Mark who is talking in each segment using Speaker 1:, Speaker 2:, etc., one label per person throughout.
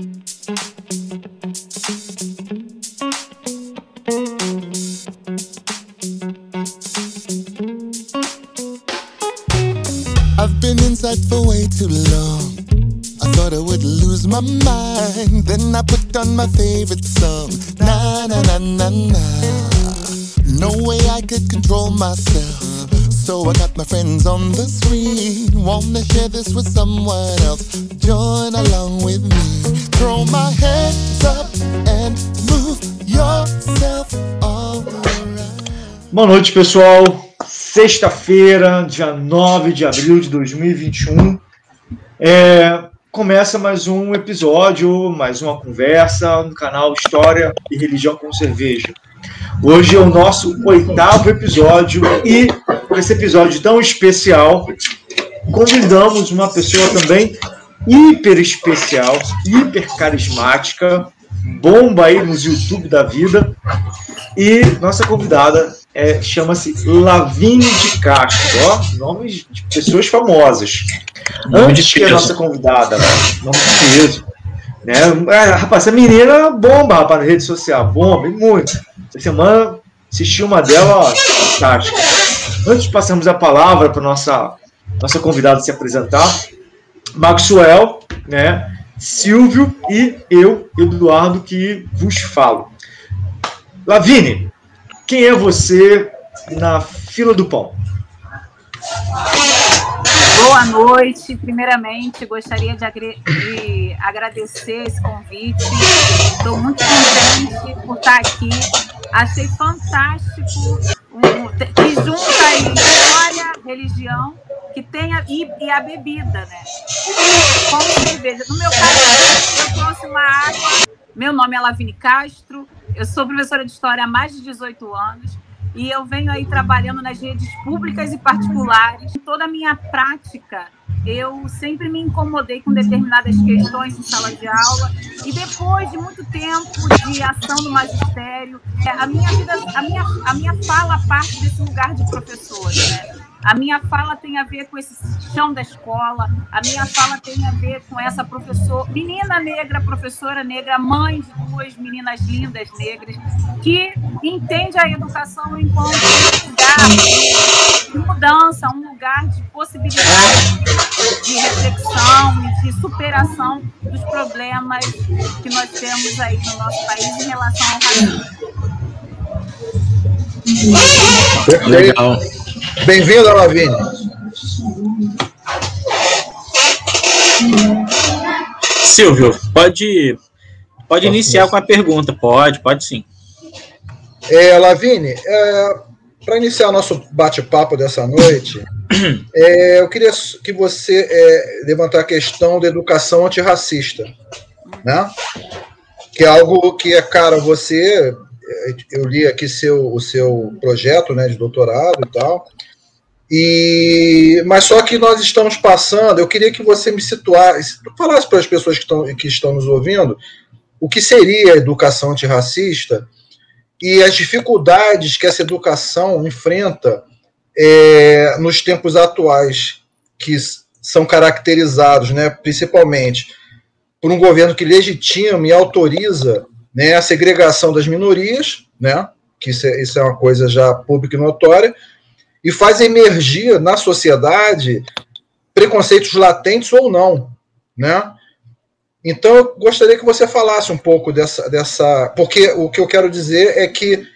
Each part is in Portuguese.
Speaker 1: I've been inside for way too long. I thought I would lose my mind. Then I put on my favorite song. Na na na na na. No way I could control myself. So I got my friends on the screen. Wanna share this with someone else. Join along with me.
Speaker 2: Boa noite, pessoal. Sexta-feira, dia 9 de abril de 2021. É, começa mais um episódio, mais uma conversa no canal História e Religião com Cerveja. Hoje é o nosso oitavo episódio e por esse episódio tão especial, convidamos uma pessoa também hiper especial, hiper carismática, bomba aí nos YouTube da vida. E nossa convidada é, chama-se Lavínia de Castro, ó, nomes de pessoas famosas.
Speaker 3: Nome de
Speaker 2: Antes que a nossa convidada, nome de peso. Né? É, rapaz, essa menina bomba, rapaz, na rede social, bomba, e muito. Essa semana assisti uma dela, ó, fantástica. Antes de passarmos a palavra para nossa nossa convidada se apresentar, Maxwell, né? Silvio e eu, Eduardo, que vos falo. Lavine, quem é você na fila do pão?
Speaker 4: Boa noite. Primeiramente, gostaria de, de agradecer esse convite. Estou muito contente por estar aqui. Achei fantástico um, que junta aí história, religião, que tenha e, e a bebida, né? Com cerveja. No meu caso, eu trouxe uma água. Meu nome é Lavine Castro. Eu sou professora de história há mais de 18 anos. E eu venho aí trabalhando nas redes públicas e particulares. Em toda a minha prática, eu sempre me incomodei com determinadas questões em sala de aula. E depois de muito tempo de ação do magistério, a minha vida, a minha, a minha fala parte desse lugar de professora. Né? A minha fala tem a ver com esse chão da escola, a minha fala tem a ver com essa professora, menina negra, professora negra, mãe de duas meninas lindas negras, que entende a educação enquanto um lugar de mudança, um lugar de possibilidade de reflexão e de superação dos problemas que nós temos aí no nosso país em relação ao racismo.
Speaker 3: Legal.
Speaker 5: Bem-vindo, Lavínia.
Speaker 3: Silvio, pode, pode iniciar com a pergunta. Pode, pode sim.
Speaker 5: É, Lavínia, para iniciar nosso bate-papo dessa noite, é, eu queria que você é, levantar a questão da educação antirracista, né? Que é algo que é caro a você. Eu li aqui seu, o seu projeto né, de doutorado e tal. E, mas só que nós estamos passando, eu queria que você me situasse, falasse para as pessoas que estão, que estão nos ouvindo o que seria a educação antirracista e as dificuldades que essa educação enfrenta é, nos tempos atuais, que são caracterizados, né, principalmente por um governo que legitima e autoriza né, a segregação das minorias, né, que isso é, isso é uma coisa já pública e notória, e faz emergir na sociedade preconceitos latentes ou não, né? Então, eu gostaria que você falasse um pouco dessa. dessa porque o que eu quero dizer é que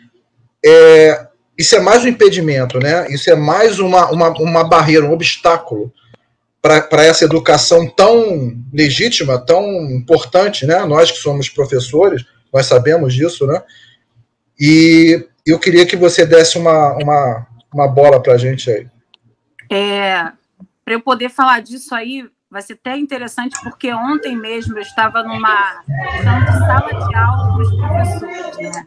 Speaker 5: é, isso é mais um impedimento, né? Isso é mais uma, uma, uma barreira, um obstáculo para essa educação tão legítima, tão importante, né? Nós que somos professores, nós sabemos disso, né? E eu queria que você desse uma, uma, uma bola para a gente aí.
Speaker 4: É, para eu poder falar disso aí, vai ser até interessante, porque ontem mesmo eu estava numa sala de aula com os professores, né?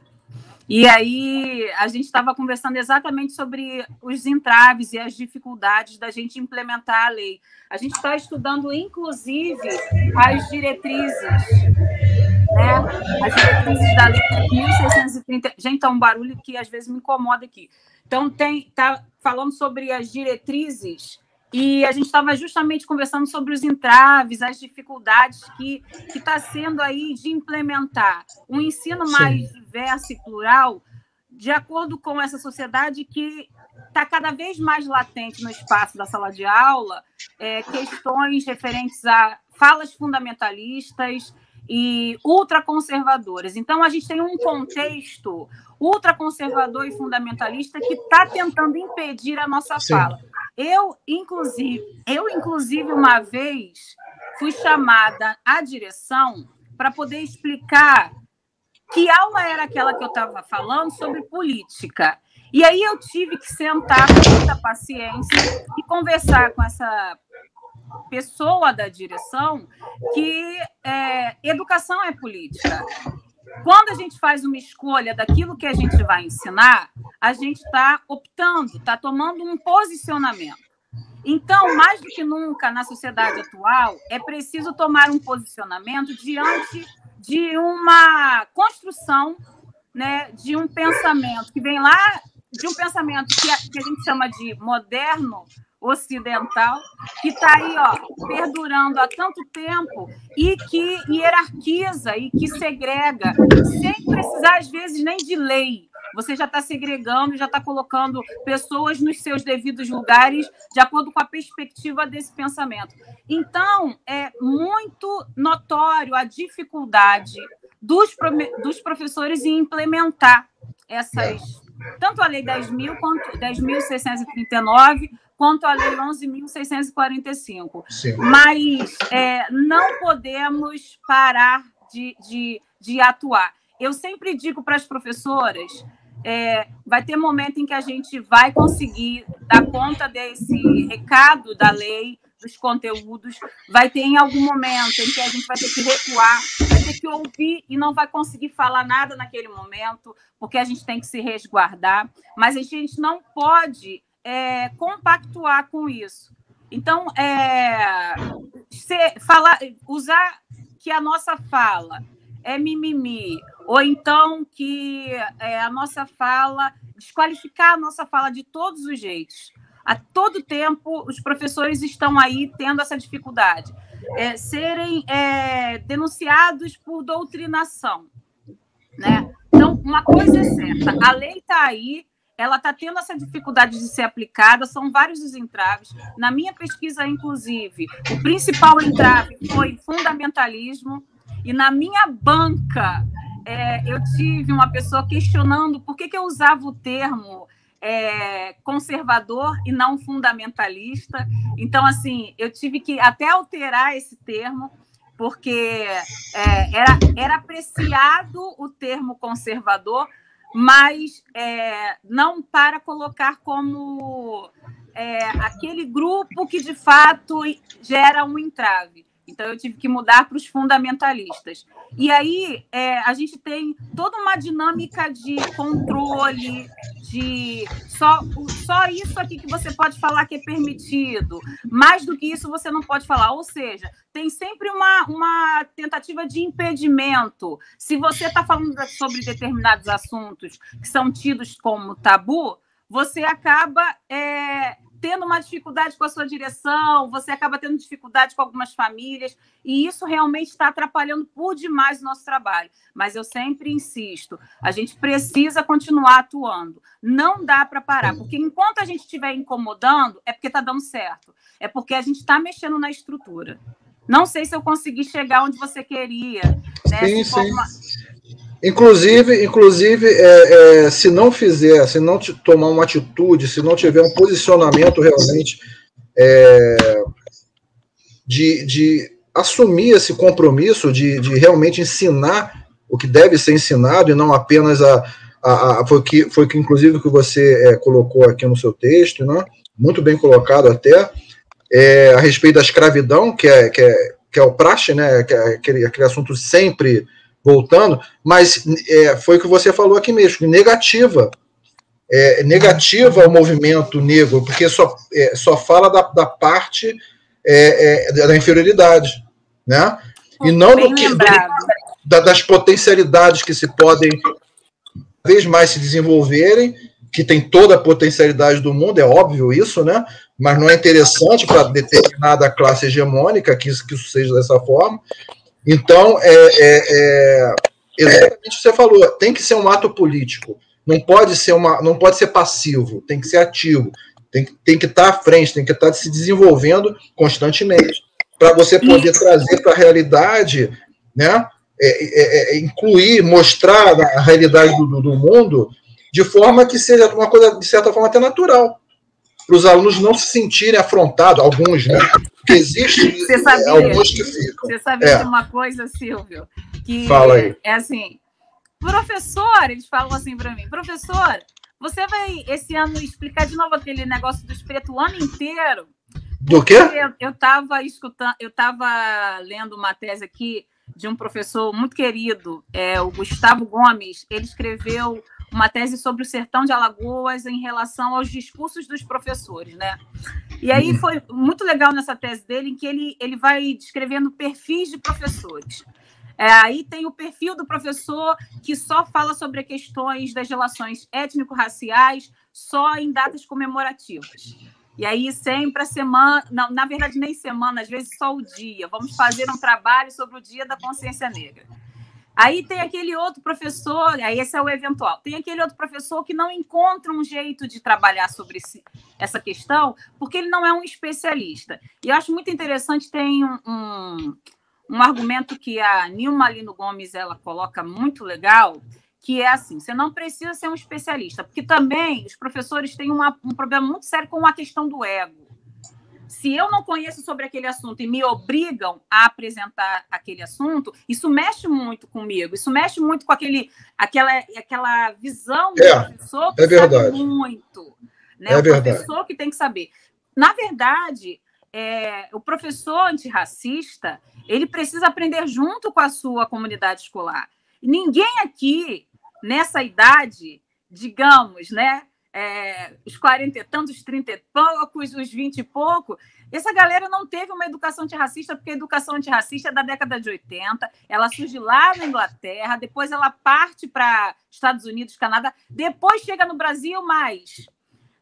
Speaker 4: E aí a gente estava conversando exatamente sobre os entraves e as dificuldades da gente implementar a lei. A gente está estudando, inclusive, as diretrizes, né? As da lei 1630. Gente, tá um barulho que às vezes me incomoda aqui. Então, tem, tá falando sobre as diretrizes e a gente estava justamente conversando sobre os entraves, as dificuldades que está sendo aí de implementar um ensino Sim. mais diverso e plural, de acordo com essa sociedade que está cada vez mais latente no espaço da sala de aula, é, questões referentes a falas fundamentalistas e ultraconservadoras. Então, a gente tem um contexto ultraconservador e fundamentalista que está tentando impedir a nossa Sim. fala. Eu, inclusive, eu, inclusive, uma vez fui chamada à direção para poder explicar que aula era aquela que eu estava falando sobre política. E aí eu tive que sentar com muita paciência e conversar com essa pessoa da direção que é, educação é política. Quando a gente faz uma escolha daquilo que a gente vai ensinar, a gente está optando, está tomando um posicionamento. Então, mais do que nunca na sociedade atual, é preciso tomar um posicionamento diante de uma construção, né, de um pensamento que vem lá, de um pensamento que a, que a gente chama de moderno ocidental, que está aí, ó, perdurando há tanto tempo e que hierarquiza e que segrega, sem precisar, às vezes, nem de lei. Você já está segregando, já está colocando pessoas nos seus devidos lugares de acordo com a perspectiva desse pensamento. Então, é muito notório a dificuldade dos, dos professores em implementar essas tanto a lei 10.000 quanto 10.639 quanto à Lei 11.645. Mas é, não podemos parar de, de, de atuar. Eu sempre digo para as professoras é, vai ter momento em que a gente vai conseguir dar conta desse recado da lei, dos conteúdos, vai ter em algum momento em que a gente vai ter que recuar, vai ter que ouvir e não vai conseguir falar nada naquele momento, porque a gente tem que se resguardar, mas a gente não pode é, compactuar com isso. Então, é, ser, falar, usar que a nossa fala é mimimi, ou então que é, a nossa fala, desqualificar a nossa fala de todos os jeitos. A todo tempo, os professores estão aí tendo essa dificuldade. É, serem é, denunciados por doutrinação. Né? Então, uma coisa é certa, a lei está aí, ela está tendo essa dificuldade de ser aplicada, são vários os entraves. Na minha pesquisa, inclusive, o principal entrave foi fundamentalismo, e na minha banca é, eu tive uma pessoa questionando por que, que eu usava o termo é, conservador e não fundamentalista. Então, assim, eu tive que até alterar esse termo, porque é, era, era apreciado o termo conservador, mas é, não para colocar como é, aquele grupo que de fato gera um entrave. Então eu tive que mudar para os fundamentalistas. E aí é, a gente tem toda uma dinâmica de controle, de só, só isso aqui que você pode falar que é permitido. Mais do que isso você não pode falar. Ou seja, tem sempre uma, uma tentativa de impedimento. Se você está falando sobre determinados assuntos que são tidos como tabu, você acaba é, tendo uma dificuldade com a sua direção, você acaba tendo dificuldade com algumas famílias, e isso realmente está atrapalhando por demais o nosso trabalho. Mas eu sempre insisto, a gente precisa continuar atuando. Não dá para parar, porque enquanto a gente estiver incomodando, é porque está dando certo. É porque a gente está mexendo na estrutura. Não sei se eu consegui chegar onde você queria. Né?
Speaker 5: Sim, sim. Inclusive, inclusive é, é, se não fizer, se não tomar uma atitude, se não tiver um posicionamento realmente é, de, de assumir esse compromisso, de, de realmente ensinar o que deve ser ensinado e não apenas a, a, a foi que foi que inclusive que você é, colocou aqui no seu texto, né? Muito bem colocado até é, a respeito da escravidão, que é que é, que é o praxe, né? Que é aquele, aquele assunto sempre voltando, mas é, foi o que você falou aqui mesmo, negativa. É, negativa o movimento negro, porque só, é, só fala da, da parte é, é, da inferioridade, né? E não do que, do, da, das potencialidades que se podem cada vez mais se desenvolverem, que tem toda a potencialidade do mundo, é óbvio isso, né? Mas não é interessante para determinada classe hegemônica que isso, que isso seja dessa forma. Então, é, é, é exatamente o que você falou, tem que ser um ato político. Não pode ser uma, não pode ser passivo, tem que ser ativo, tem, tem que estar à frente, tem que estar se desenvolvendo constantemente para você poder trazer para a realidade, né? É, é, é, incluir, mostrar a realidade do, do mundo de forma que seja uma coisa, de certa forma, até natural. Para os alunos não se sentirem afrontados, alguns, né? Porque existe
Speaker 4: sabia, alguns que ficam. Você sabia é. de uma coisa, Silvio? Que Fala aí. É assim, professor, eles falam assim para mim, professor, você vai esse ano explicar de novo aquele negócio dos pretos o ano inteiro?
Speaker 5: Do quê?
Speaker 4: Eu estava escutando, eu estava lendo uma tese aqui de um professor muito querido, é, o Gustavo Gomes. Ele escreveu uma tese sobre o sertão de Alagoas em relação aos discursos dos professores, né? E aí foi muito legal nessa tese dele, em que ele, ele vai descrevendo perfis de professores. É, aí tem o perfil do professor que só fala sobre questões das relações étnico-raciais só em datas comemorativas. E aí, sempre a semana, não, na verdade, nem semana, às vezes só o dia. Vamos fazer um trabalho sobre o Dia da Consciência Negra. Aí tem aquele outro professor, aí esse é o eventual, tem aquele outro professor que não encontra um jeito de trabalhar sobre esse, essa questão, porque ele não é um especialista. E eu acho muito interessante, tem um, um, um argumento que a Nilma Lino Gomes ela coloca muito legal, que é assim: você não precisa ser um especialista, porque também os professores têm uma, um problema muito sério com a questão do ego. Se eu não conheço sobre aquele assunto e me obrigam a apresentar aquele assunto, isso mexe muito comigo, isso mexe muito com aquele, aquela, aquela visão do
Speaker 5: é, professor que é verdade. sabe
Speaker 4: muito. Né? É o verdade. professor que tem que saber. Na verdade, é, o professor antirracista ele precisa aprender junto com a sua comunidade escolar. Ninguém aqui nessa idade, digamos, né? É, os 40 e tantos, 30 e poucos, os 20 e pouco, essa galera não teve uma educação antirracista, porque a educação antirracista é da década de 80, ela surge lá na Inglaterra, depois ela parte para Estados Unidos, Canadá, depois chega no Brasil, mas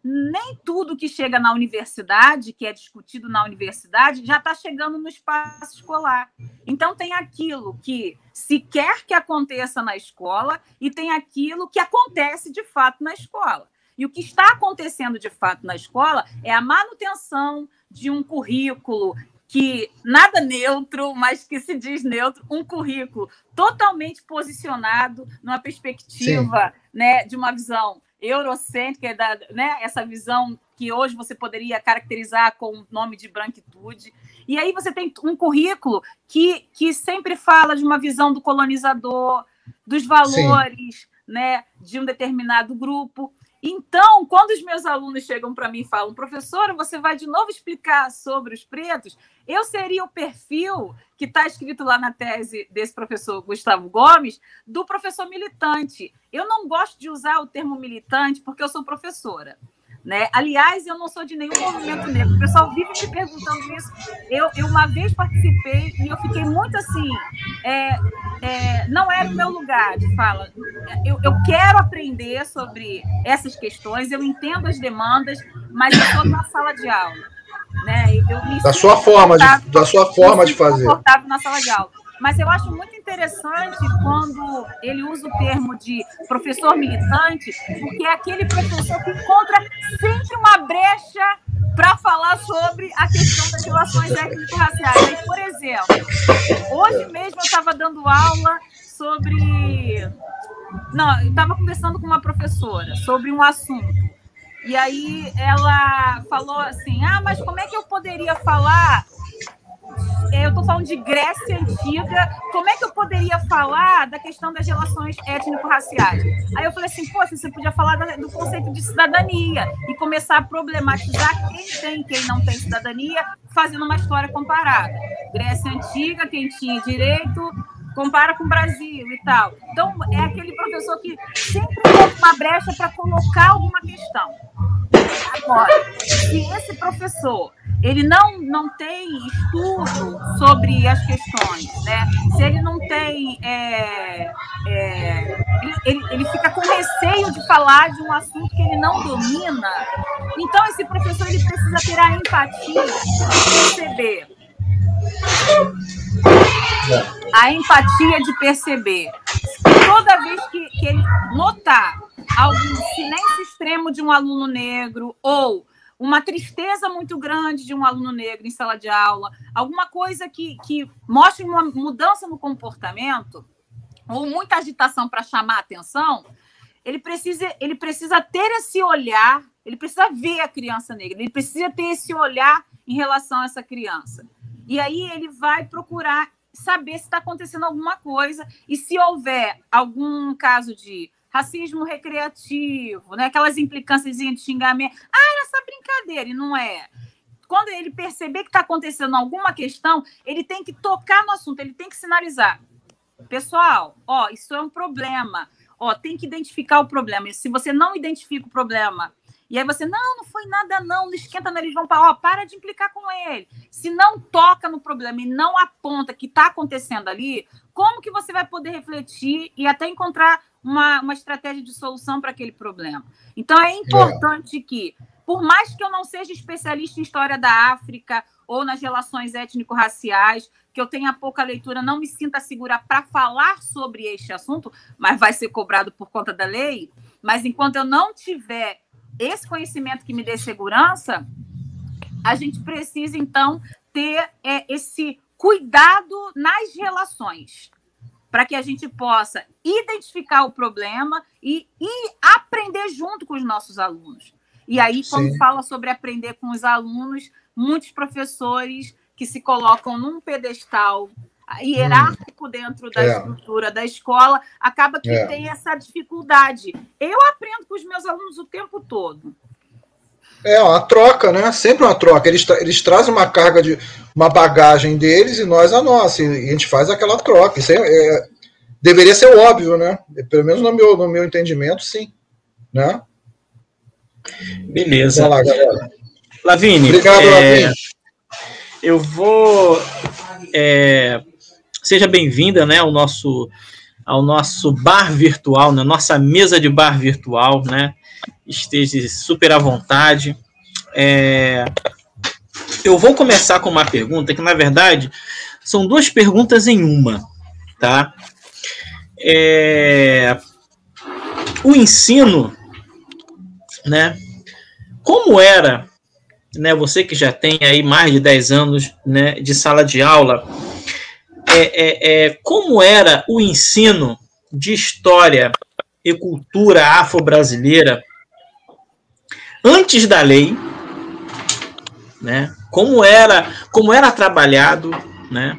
Speaker 4: nem tudo que chega na universidade, que é discutido na universidade, já está chegando no espaço escolar. Então, tem aquilo que se quer que aconteça na escola e tem aquilo que acontece de fato na escola. E o que está acontecendo de fato na escola é a manutenção de um currículo que nada neutro, mas que se diz neutro, um currículo totalmente posicionado numa perspectiva né, de uma visão eurocêntrica, da, né, essa visão que hoje você poderia caracterizar com o nome de branquitude. E aí você tem um currículo que, que sempre fala de uma visão do colonizador, dos valores né, de um determinado grupo. Então, quando os meus alunos chegam para mim e falam, professora, você vai de novo explicar sobre os pretos, eu seria o perfil que está escrito lá na tese desse professor Gustavo Gomes, do professor militante. Eu não gosto de usar o termo militante porque eu sou professora. Né? Aliás, eu não sou de nenhum movimento negro. O pessoal vive me perguntando isso. Eu, eu uma vez participei e eu fiquei muito assim. É, é, não era o meu lugar de fala. Eu, eu quero aprender sobre essas questões, eu entendo as demandas, mas eu estou na sala de aula. Né? Eu
Speaker 5: da sua forma de, da sua forma de fazer.
Speaker 4: Na sala de aula. Mas eu acho muito interessante quando ele usa o termo de professor militante, porque é aquele professor que encontra sempre uma brecha para falar sobre a questão das relações étnico-raciais. por exemplo, hoje mesmo eu estava dando aula sobre. Não, eu estava conversando com uma professora sobre um assunto. E aí ela falou assim: ah, mas como é que eu poderia falar eu estou falando de Grécia Antiga, como é que eu poderia falar da questão das relações étnico-raciais? Aí eu falei assim, poxa, você podia falar do conceito de cidadania e começar a problematizar quem tem e quem não tem cidadania, fazendo uma história comparada. Grécia Antiga, quem tinha direito, compara com o Brasil e tal. Então, é aquele professor que sempre tem uma brecha para colocar alguma questão. Agora, se esse professor ele não, não tem estudo sobre as questões, né? Se ele não tem, é, é, ele, ele, fica com receio de falar de um assunto que ele não domina. Então, esse professor ele precisa ter a empatia de perceber. A empatia de perceber. Toda vez que, que ele notar algum silêncio extremo de um aluno negro ou uma tristeza muito grande de um aluno negro em sala de aula, alguma coisa que, que mostre uma mudança no comportamento, ou muita agitação para chamar a atenção, ele precisa, ele precisa ter esse olhar, ele precisa ver a criança negra, ele precisa ter esse olhar em relação a essa criança. E aí ele vai procurar saber se está acontecendo alguma coisa e se houver algum caso de racismo recreativo, né? aquelas implicâncias de xingamento. Ah, era só brincadeira, e não é. Quando ele perceber que está acontecendo alguma questão, ele tem que tocar no assunto, ele tem que sinalizar. Pessoal, ó, isso é um problema. Ó, tem que identificar o problema. E se você não identifica o problema, e aí você, não, não foi nada, não, não esquenta nariz, vão para, ó, para de implicar com ele. Se não toca no problema e não aponta que está acontecendo ali, como que você vai poder refletir e até encontrar uma, uma estratégia de solução para aquele problema. Então, é importante é. que, por mais que eu não seja especialista em história da África ou nas relações étnico-raciais, que eu tenha pouca leitura, não me sinta segura para falar sobre este assunto, mas vai ser cobrado por conta da lei. Mas enquanto eu não tiver esse conhecimento que me dê segurança, a gente precisa, então, ter é, esse cuidado nas relações para que a gente possa identificar o problema e, e, aprender junto com os nossos alunos. E aí, quando Sim. fala sobre aprender com os alunos, muitos professores que se colocam num pedestal hierárquico hum. dentro da é. estrutura da escola, acaba que é. tem essa dificuldade. Eu aprendo com os meus alunos o tempo todo.
Speaker 5: É uma troca, né? Sempre uma troca. Eles, tra eles trazem uma carga de uma bagagem deles e nós a nossa. E a gente faz aquela troca. Isso é, é, deveria ser óbvio, né? Pelo menos no meu, no meu entendimento, sim. Né?
Speaker 3: Beleza. Lá, galera. Lavine.
Speaker 5: Obrigado, é, Lavine.
Speaker 3: Eu vou. É, seja bem-vinda né, ao, nosso, ao nosso bar virtual, na nossa mesa de bar virtual, né? esteja super à vontade. É, eu vou começar com uma pergunta que, na verdade, são duas perguntas em uma, tá? É, o ensino, né? Como era, né? Você que já tem aí mais de 10 anos né, de sala de aula, é, é, é como era o ensino de história e cultura afro-brasileira antes da lei, né? Como era, como era trabalhado, né?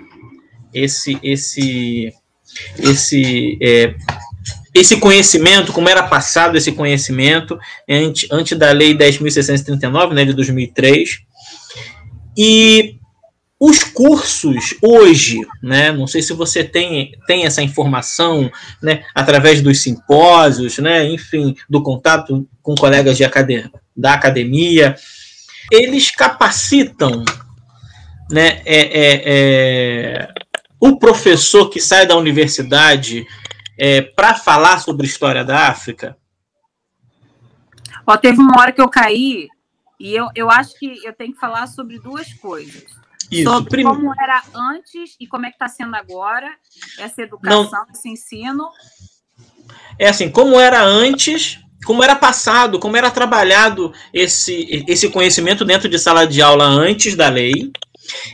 Speaker 3: Esse, esse, esse, é, esse conhecimento, como era passado esse conhecimento antes, antes da lei 10.639, né, de 2003, e os cursos hoje, né, não sei se você tem, tem essa informação, né, através dos simpósios, né, enfim, do contato com colegas de da academia, eles capacitam, né, é, é, é, o professor que sai da universidade é, para falar sobre história da África?
Speaker 4: Ó, teve uma hora que eu caí e eu, eu acho que eu tenho que falar sobre duas coisas. Isso, sobre como era antes e como é que está sendo agora essa educação, Não. esse ensino.
Speaker 3: É assim, como era antes, como era passado, como era trabalhado esse, esse conhecimento dentro de sala de aula antes da lei.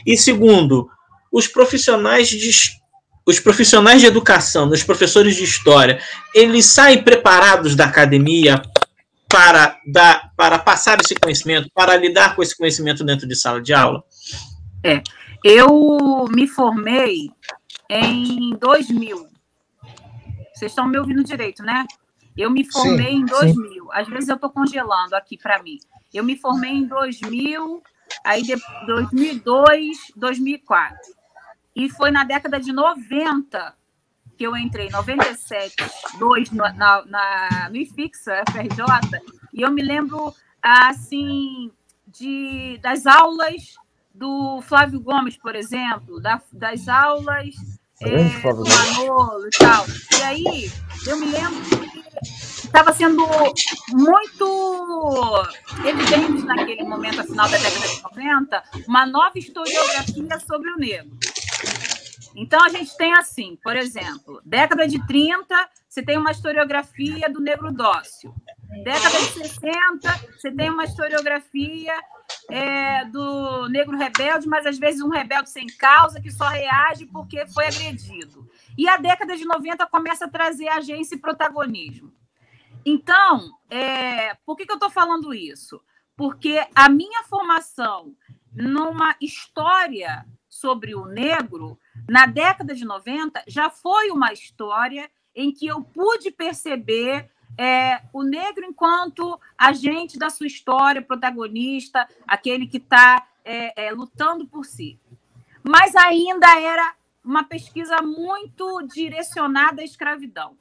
Speaker 3: E segundo, os profissionais de os profissionais de educação, os professores de história, eles saem preparados da academia para dar, para passar esse conhecimento, para lidar com esse conhecimento dentro de sala de aula?
Speaker 4: É. Eu me formei em 2000. Vocês estão me ouvindo direito, né? Eu me formei sim, em 2000. Sim. Às vezes eu estou congelando aqui para mim. Eu me formei em 2000, aí de 2002, 2004. E foi na década de 90 que eu entrei, 97, 2 na, na, no IFIXA, FRJ, e eu me lembro, assim, de, das aulas do Flávio Gomes, por exemplo, da, das aulas
Speaker 6: Grande
Speaker 4: é, do Manolo e tal. E aí, eu me lembro que estava sendo muito evidente naquele momento, no final da década de 90, uma nova historiografia sobre o negro. Então, a gente tem assim, por exemplo, década de 30, você tem uma historiografia do negro dócil. Década de 60, você tem uma historiografia é, do negro rebelde, mas às vezes um rebelde sem causa, que só reage porque foi agredido. E a década de 90 começa a trazer agência e protagonismo. Então, é, por que, que eu estou falando isso? Porque a minha formação numa história sobre o negro, na década de 90, já foi uma história em que eu pude perceber é, o negro enquanto agente da sua história, protagonista, aquele que está é, é, lutando por si. Mas ainda era uma pesquisa muito direcionada à escravidão.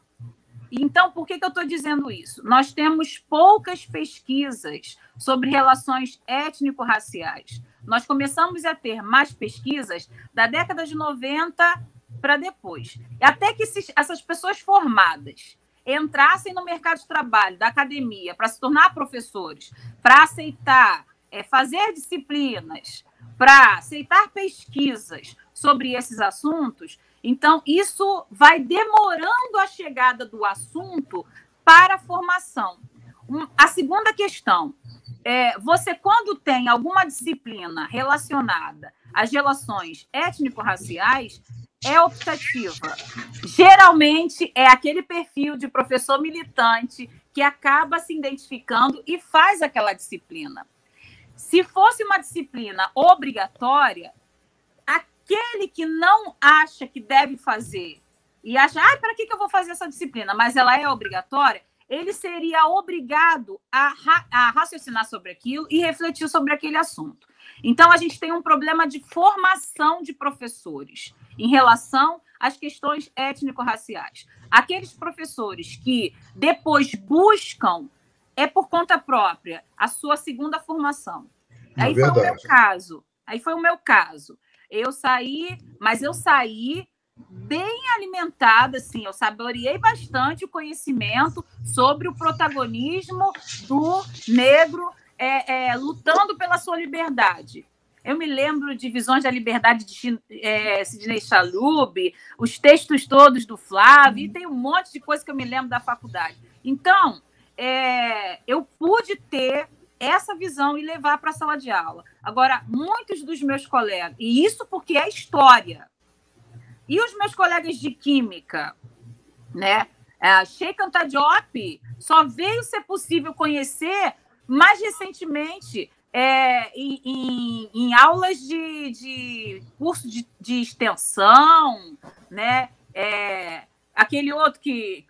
Speaker 4: Então, por que, que eu estou dizendo isso? Nós temos poucas pesquisas sobre relações étnico-raciais. Nós começamos a ter mais pesquisas da década de 90 para depois. Até que essas pessoas formadas entrassem no mercado de trabalho, da academia, para se tornar professores, para aceitar, é, fazer disciplinas, para aceitar pesquisas sobre esses assuntos, então isso vai demorando a chegada do assunto para a formação. a segunda questão, é, você quando tem alguma disciplina relacionada às relações étnico-raciais, é optativa. Geralmente é aquele perfil de professor militante que acaba se identificando e faz aquela disciplina. Se fosse uma disciplina obrigatória, aquele que não acha que deve fazer e acha, ah, para que, que eu vou fazer essa disciplina? Mas ela é obrigatória, ele seria obrigado a, ra a raciocinar sobre aquilo e refletir sobre aquele assunto. Então, a gente tem um problema de formação de professores em relação às questões étnico-raciais. Aqueles professores que depois buscam, é por conta própria, a sua segunda formação. É Aí verdade. foi o meu caso. Aí foi o meu caso. Eu saí, mas eu saí bem alimentada, assim, eu saboreei bastante o conhecimento sobre o protagonismo do negro é, é, lutando pela sua liberdade. Eu me lembro de Visões da Liberdade de é, Sidney Chalub, os textos todos do Flávio, e tem um monte de coisa que eu me lembro da faculdade. Então, é, eu pude ter essa visão e levar para a sala de aula. Agora, muitos dos meus colegas, e isso porque é história, e os meus colegas de química, né? A Sheikh Diop só veio ser possível conhecer mais recentemente é, em, em, aulas de, de curso de, de, extensão, né? É, aquele outro que,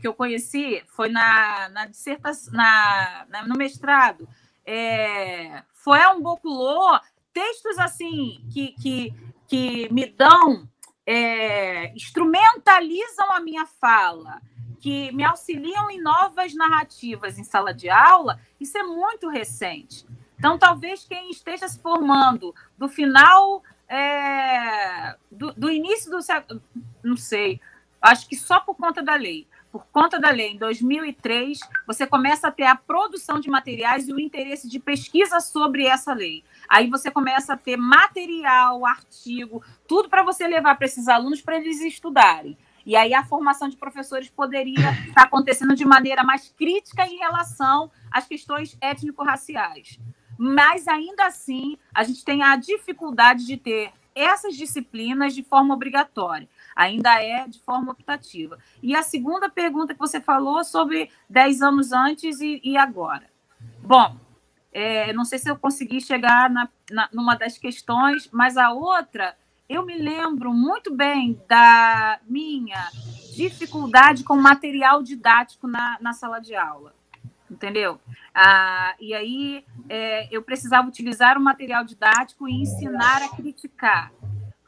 Speaker 4: que eu conheci foi na, na dissertação, na, na, no mestrado. É, foi um Boculô, textos assim que, que, que me dão, é, instrumentalizam a minha fala, que me auxiliam em novas narrativas em sala de aula, isso é muito recente. Então, talvez quem esteja se formando do final, é, do, do, início do século, não sei, acho que só por conta da lei. Por conta da lei, em 2003, você começa a ter a produção de materiais e o interesse de pesquisa sobre essa lei. Aí você começa a ter material, artigo, tudo para você levar para esses alunos para eles estudarem. E aí a formação de professores poderia estar acontecendo de maneira mais crítica em relação às questões étnico-raciais mas ainda assim a gente tem a dificuldade de ter essas disciplinas de forma obrigatória. Ainda é de forma optativa. E a segunda pergunta que você falou sobre 10 anos antes e, e agora. Bom, é, não sei se eu consegui chegar na, na, numa das questões, mas a outra, eu me lembro muito bem da minha dificuldade com material didático na, na sala de aula entendeu? Ah, e aí é, eu precisava utilizar o material didático e ensinar a criticar,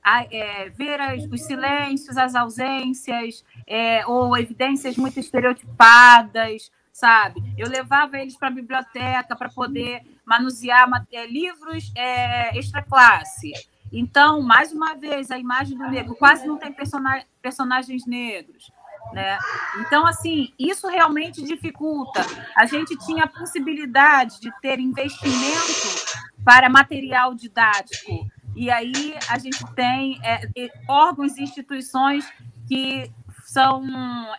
Speaker 4: a, é, ver as, os silêncios, as ausências, é, ou evidências muito estereotipadas, sabe? Eu levava eles para a biblioteca para poder manusear é, livros é, extra classe. Então, mais uma vez, a imagem do negro quase não tem personagens negros. Né? Então, assim, isso realmente dificulta. A gente tinha a possibilidade de ter investimento para material didático. E aí a gente tem é, órgãos e instituições que são,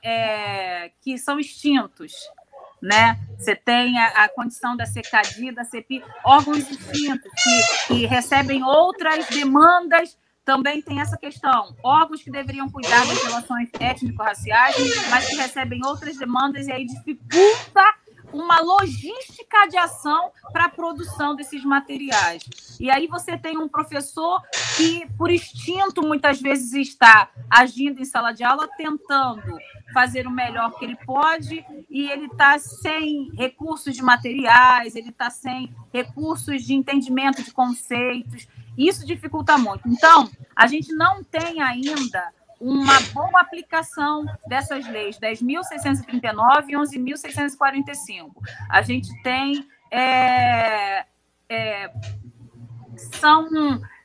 Speaker 4: é, que são extintos. Né? Você tem a, a, condição da CECADI, da CEPI, órgãos distintos que, que recebem outras demandas também tem essa questão. Órgãos que deveriam cuidar das relações étnico-raciais, mas que recebem outras demandas e aí dificulta uma logística de ação para a produção desses materiais. E aí você tem um professor que, por instinto, muitas vezes está agindo em sala de aula, tentando fazer o melhor que ele pode, e ele está sem recursos de materiais, ele está sem recursos de entendimento de conceitos. Isso dificulta muito. Então, a gente não tem ainda uma boa aplicação dessas leis 10.639 e 11.645. A gente tem. É, é, são,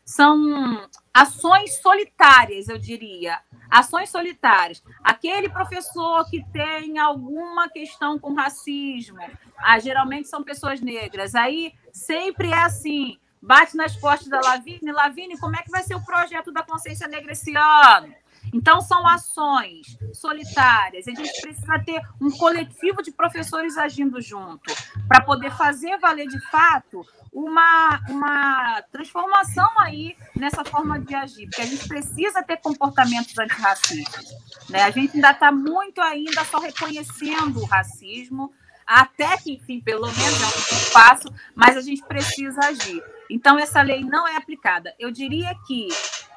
Speaker 4: são ações solitárias, eu diria. Ações solitárias. Aquele professor que tem alguma questão com racismo, ah, geralmente são pessoas negras. Aí sempre é assim: bate nas costas da Lavine, Lavine, como é que vai ser o projeto da consciência negra esse ano? Então, são ações solitárias. A gente precisa ter um coletivo de professores agindo junto para poder fazer valer de fato uma, uma transformação aí nessa forma de agir, porque a gente precisa ter comportamentos antirracistas. Né? A gente ainda está muito ainda só reconhecendo o racismo, até que, enfim, pelo menos é um passo, mas a gente precisa agir. Então, essa lei não é aplicada. Eu diria que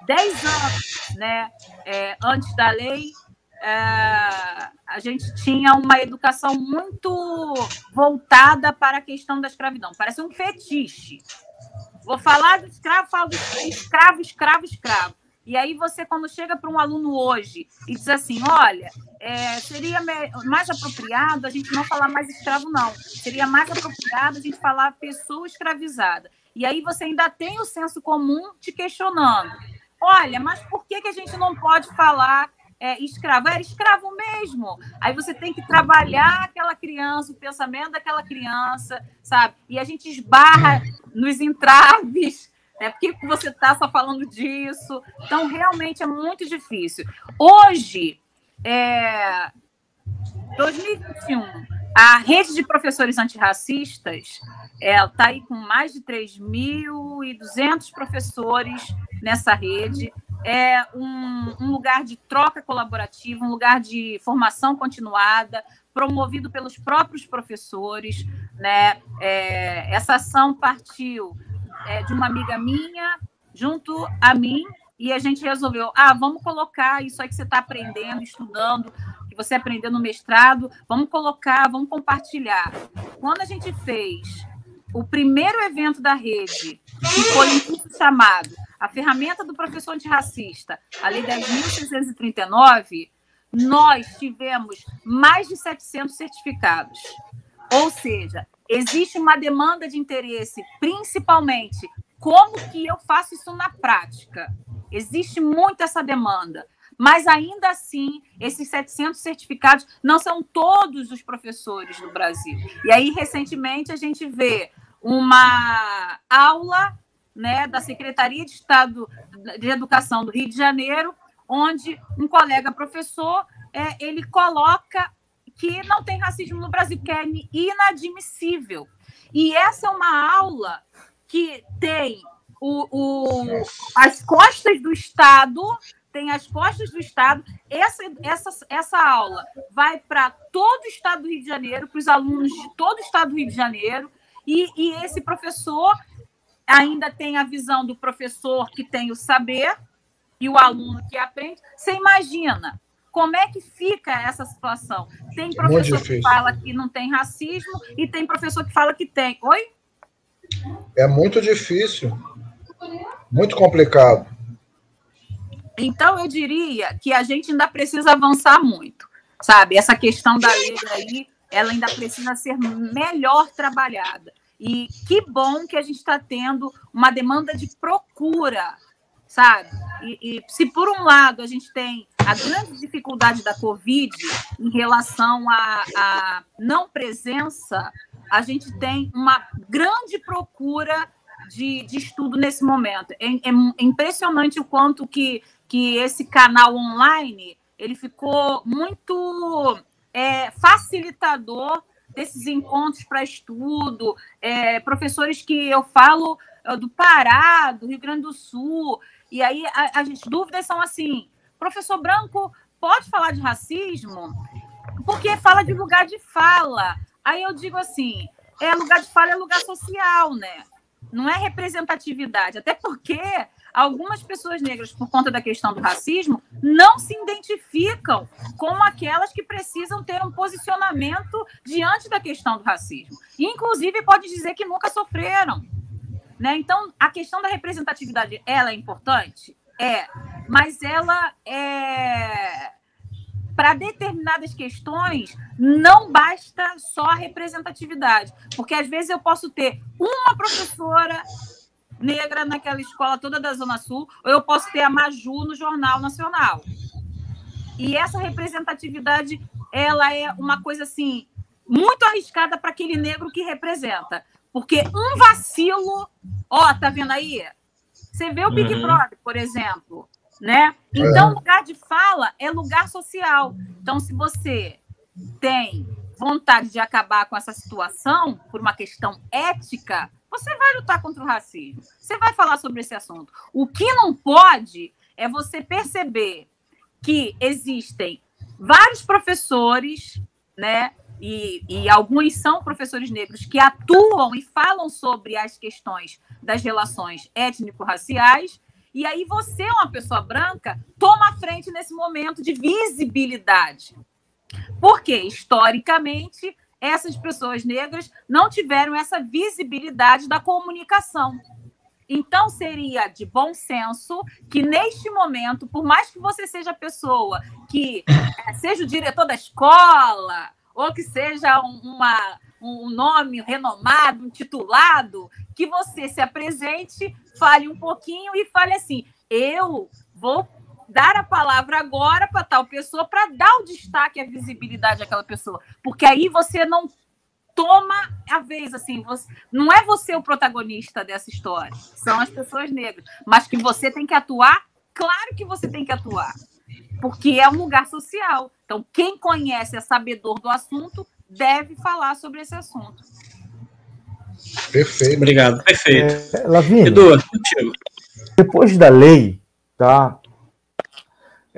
Speaker 4: 10 anos né, é, antes da lei, é, a gente tinha uma educação muito voltada para a questão da escravidão. Parece um fetiche. Vou falar do escravo, falo do escravo, escravo, escravo. E aí você, quando chega para um aluno hoje e diz assim, olha, é, seria mais apropriado a gente não falar mais escravo, não. Seria mais apropriado a gente falar pessoa escravizada. E aí você ainda tem o senso comum te questionando. Olha, mas por que, que a gente não pode falar é, escravo? Era escravo mesmo. Aí você tem que trabalhar aquela criança, o pensamento daquela criança, sabe? E a gente esbarra nos entraves. Né? Por que você está só falando disso? Então, realmente é muito difícil. Hoje, é, 2021, a rede de professores antirracistas está aí com mais de 3.200 professores nessa rede. É um, um, lugar de troca colaborativa, um lugar de formação continuada, promovido pelos próprios professores. Né? É, essa ação partiu é, de uma amiga minha, junto a mim, e a gente resolveu: ah, vamos colocar isso aí que você está aprendendo, estudando, você aprendeu no mestrado, vamos colocar, vamos compartilhar. Quando a gente fez o primeiro evento da rede, que foi chamado A Ferramenta do Professor Antirracista, a Lei 10.639, nós tivemos mais de 700 certificados. Ou seja, existe uma demanda de interesse, principalmente como que eu faço isso na prática. Existe muito essa demanda. Mas ainda assim, esses 700 certificados não são todos os professores do Brasil. E aí, recentemente, a gente vê uma aula né, da Secretaria de Estado de Educação do Rio de Janeiro, onde um colega professor é, ele coloca que não tem racismo no Brasil, que é inadmissível. E essa é uma aula que tem o, o, as costas do Estado, tem as costas do Estado. Essa, essa, essa aula vai para todo o Estado do Rio de Janeiro, para os alunos de todo o Estado do Rio de Janeiro, e, e esse professor ainda tem a visão do professor que tem o saber e o aluno que aprende. Você imagina como é que fica essa situação? Tem professor que fala que não tem racismo e tem professor que fala que tem. Oi?
Speaker 5: É muito difícil. Muito complicado.
Speaker 4: Então, eu diria que a gente ainda precisa avançar muito, sabe? Essa questão da lei aí, ela ainda precisa ser melhor trabalhada. E que bom que a gente está tendo uma demanda de procura sabe? E, e, se por um lado a gente tem a grande dificuldade da Covid em relação à, não presença, a gente tem uma grande procura de, de estudo nesse momento. É, é, impressionante o quanto que, que esse canal online ele ficou muito é, facilitador desses encontros para estudo, é, professores que eu falo é, do Pará, do Rio Grande do Sul, e aí as dúvidas são assim: professor Branco pode falar de racismo? Porque fala de lugar de fala. Aí eu digo assim: é lugar de fala é lugar social, né? Não é representatividade. Até porque algumas pessoas negras, por conta da questão do racismo, não se identificam como aquelas que precisam ter um posicionamento diante da questão do racismo. inclusive, pode dizer que nunca sofreram. Né? Então, a questão da representatividade, ela é importante? É, mas ela é para determinadas questões, não basta só a representatividade. Porque às vezes eu posso ter uma professora negra naquela escola toda da Zona Sul, ou eu posso ter a Maju no Jornal Nacional. E essa representatividade, ela é uma coisa assim muito arriscada para aquele negro que representa. Porque um vacilo, ó, tá vendo aí? Você vê o Big uhum. Brother, por exemplo, né? Então, é. lugar de fala é lugar social. Então, se você tem vontade de acabar com essa situação por uma questão ética, você vai lutar contra o racismo. Você vai falar sobre esse assunto. O que não pode é você perceber que existem vários professores, né? E, e, alguns são professores negros que atuam e falam sobre as questões das relações étnico-raciais, e aí você, uma pessoa branca, toma a frente nesse momento de visibilidade. Porque, historicamente, essas pessoas negras não tiveram essa visibilidade da comunicação. Então, seria de bom senso que, neste momento, por mais que você seja a pessoa que é, seja o diretor da escola, ou que seja uma, um nome renomado, um titulado, que você se apresente, fale um pouquinho e fale assim: eu vou dar a palavra agora para tal pessoa para dar o destaque, a visibilidade àquela pessoa, porque aí você não toma a vez, assim, você, não é você o protagonista dessa história, são as pessoas negras, mas que você tem que atuar, claro que você tem que atuar, porque é um lugar social. Então, quem conhece, é sabedor do assunto, deve falar sobre esse assunto.
Speaker 3: Perfeito. Obrigado. Perfeito.
Speaker 2: É, Lavínia, Edu, contigo. Depois da lei, tá?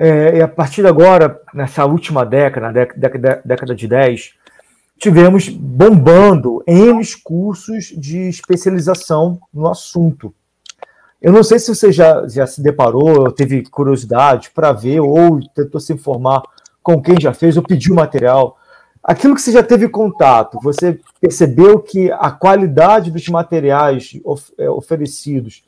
Speaker 2: É, e a partir de agora, nessa última década, década, década de 10, tivemos bombando N cursos de especialização no assunto. Eu não sei se você já, já se deparou, teve curiosidade para ver, ou tentou se informar com quem já fez, ou pediu material. Aquilo que você já teve contato, você percebeu que a qualidade dos materiais of, é, oferecidos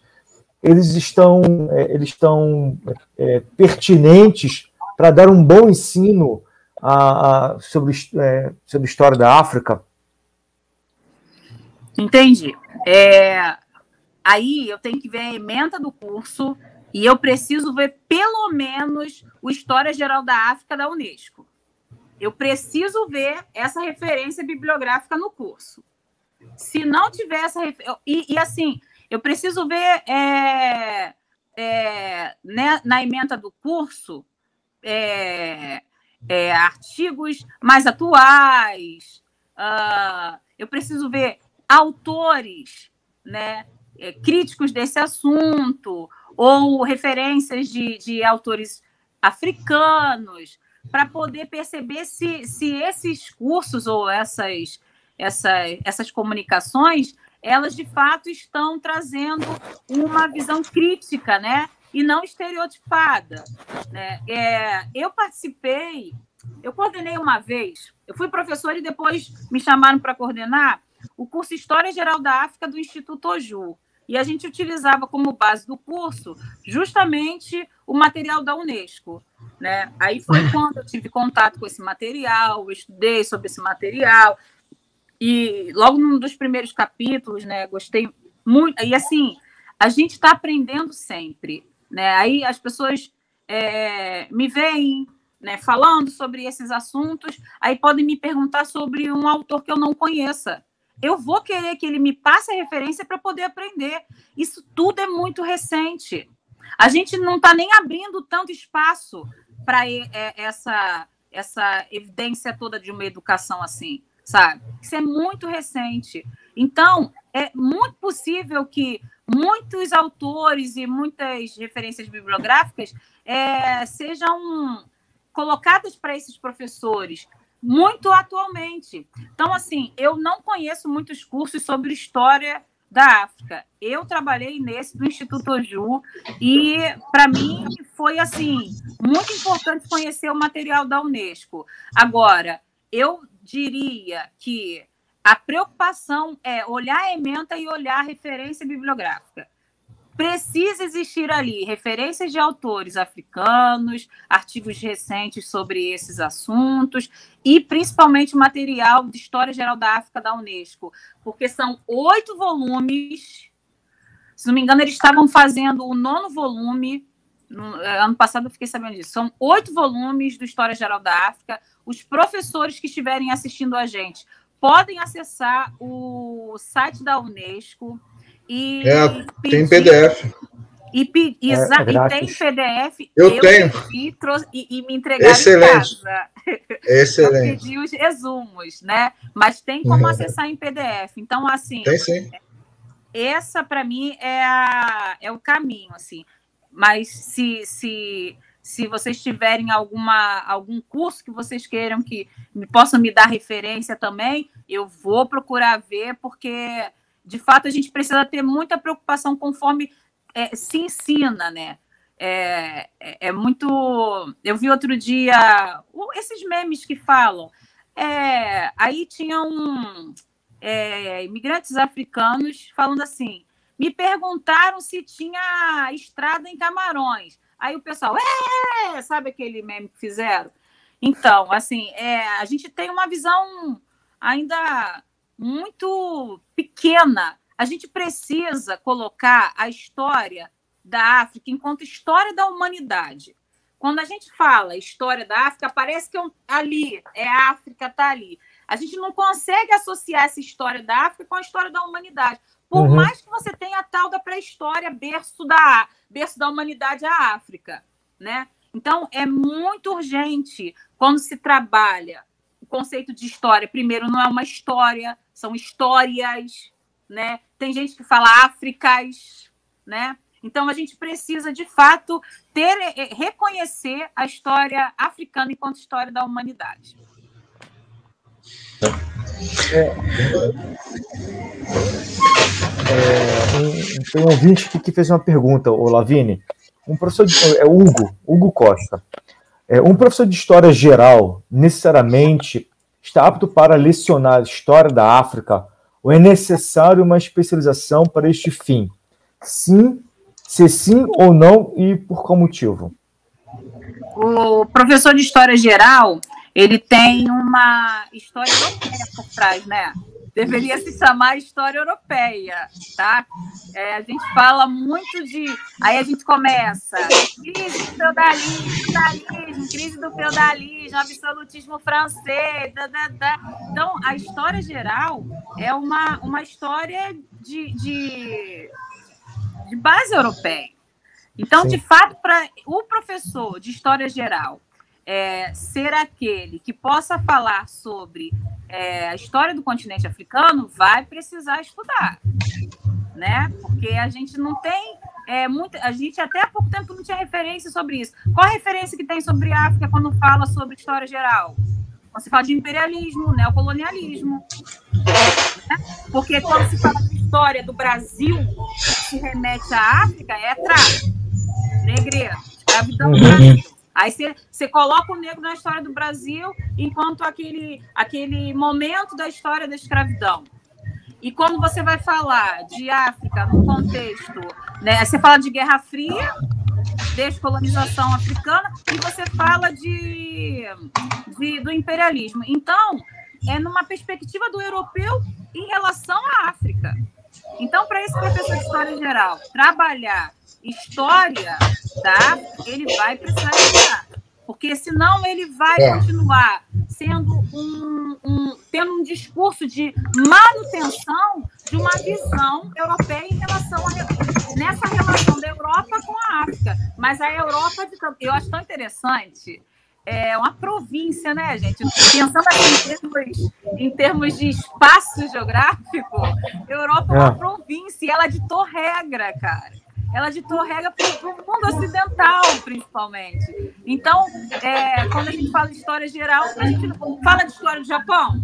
Speaker 2: eles estão, é, eles estão é, pertinentes para dar um bom ensino a, a, sobre, é, sobre a história da África?
Speaker 4: Entendi. É, aí eu tenho que ver a emenda do curso e eu preciso ver pelo menos o História Geral da África da Unesco. Eu preciso ver essa referência bibliográfica no curso. Se não tiver essa referência. E, e assim, eu preciso ver é, é, né, na emenda do curso é, é artigos mais atuais. Uh, eu preciso ver autores né, é, críticos desse assunto ou referências de, de autores africanos para poder perceber se, se esses cursos ou essas, essa, essas comunicações elas de fato estão trazendo uma visão crítica, né? E não estereotipada. Né? É, eu participei, eu coordenei uma vez, eu fui professora e depois me chamaram para coordenar o curso História Geral da África do Instituto Oju. E a gente utilizava como base do curso justamente o material da Unesco. Né? Aí foi quando eu tive contato com esse material, eu estudei sobre esse material, e logo num dos primeiros capítulos, né, gostei muito. E assim, a gente está aprendendo sempre. Né? Aí as pessoas é, me veem né, falando sobre esses assuntos, aí podem me perguntar sobre um autor que eu não conheça. Eu vou querer que ele me passe a referência para poder aprender. Isso tudo é muito recente. A gente não está nem abrindo tanto espaço para essa, essa evidência toda de uma educação assim, sabe? Isso é muito recente. Então, é muito possível que muitos autores e muitas referências bibliográficas é, sejam colocadas para esses professores muito atualmente. Então, assim, eu não conheço muitos cursos sobre história da África. Eu trabalhei nesse do Instituto Oju e para mim foi assim muito importante conhecer o material da UNESCO. Agora, eu diria que a preocupação é olhar a ementa e olhar a referência bibliográfica. Precisa existir ali referências de autores africanos, artigos recentes sobre esses assuntos e principalmente material de História Geral da África da Unesco, porque são oito volumes. Se não me engano, eles estavam fazendo o nono volume. Eh, ano passado eu fiquei sabendo disso. São oito volumes do História Geral da África. Os professores que estiverem assistindo a gente podem acessar o site da Unesco e
Speaker 5: é, pedir, tem PDF.
Speaker 4: E, pe, é, é e tem PDF.
Speaker 5: Eu, eu tenho.
Speaker 4: E, e, e, me entregaram
Speaker 5: Excelente.
Speaker 4: em casa.
Speaker 5: Excelente.
Speaker 4: eu pedi os resumos, né? Mas tem como uhum. acessar em PDF. Então, assim.
Speaker 5: Tem sim.
Speaker 4: Essa, para mim, é, a, é o caminho, assim. Mas se, se se vocês tiverem alguma, algum curso que vocês queiram que me possam me dar referência também, eu vou procurar ver, porque de fato a gente precisa ter muita preocupação conforme é, se ensina, né? É, é, é, muito. Eu vi outro dia esses memes que falam. É, aí tinham é, imigrantes africanos falando assim: me perguntaram se tinha estrada em Camarões. Aí o pessoal, é, sabe aquele meme que fizeram? Então, assim, é, a gente tem uma visão ainda muito pequena. A gente precisa colocar a história da África enquanto história da humanidade. Quando a gente fala história da África, parece que é ali, é a África, está ali. A gente não consegue associar essa história da África com a história da humanidade. Por uhum. mais que você tenha a tal da pré-história, berço da, berço da humanidade, a África. Né? Então, é muito urgente quando se trabalha o conceito de história. Primeiro, não é uma história, são histórias. Né? Tem gente que fala Áfricas. Né? Então, a gente precisa, de fato, ter, eh, reconhecer a história africana enquanto história da humanidade.
Speaker 2: É, é, um, tem um ouvinte que, que fez uma pergunta, o Lavini. Um professor de, é Hugo, Hugo Costa. É, um professor de história geral necessariamente está apto para lecionar história da África ou é necessário uma especialização para este fim? Sim, se sim ou não e por qual motivo?
Speaker 4: O professor de história geral ele tem uma história europeia por trás, né? Deveria se chamar história europeia, tá? É, a gente fala muito de. Aí a gente começa. Crise do feudalismo, feudalismo crise do feudalismo, absolutismo francês. Da, da, da. Então, a história geral é uma, uma história de, de, de base europeia. Então, Sim. de fato, para o professor de história geral é, ser aquele que possa falar sobre é, a história do continente africano, vai precisar estudar, né? Porque a gente não tem é, muito, a gente até há pouco tempo não tinha referência sobre isso. Qual a referência que tem sobre a África quando fala sobre história geral? Quando se fala de imperialismo, neocolonialismo. Né? Porque quando se fala de história do Brasil, se remete à África, é tráfico, negreiro, escravidão no Brasil. Aí você coloca o negro na história do Brasil enquanto aquele, aquele momento da história da escravidão. E quando você vai falar de África no contexto, né, você fala de Guerra Fria, descolonização africana, e você fala de, de, do imperialismo. Então, é numa perspectiva do europeu em relação à África. Então, para esse professor de História Geral trabalhar história, tá? Ele vai precisar estudar. Porque senão ele vai
Speaker 5: É.
Speaker 4: continuar sendo um, um- tendo um discurso de manutenção de uma visão europeia em relação a nessa relação da Europa com a África. Mas a Europa, eu acho tão interessante, é uma província, né, gente? Pensando assim, em, termos, em termos de espaço geográfico, a Europa é uma
Speaker 2: É.
Speaker 4: província e ela ditou regra, cara. Ela ditou regra para o mundo ocidental, principalmente. Então, é, quando a gente fala de história geral, a gente fala de história do Japão.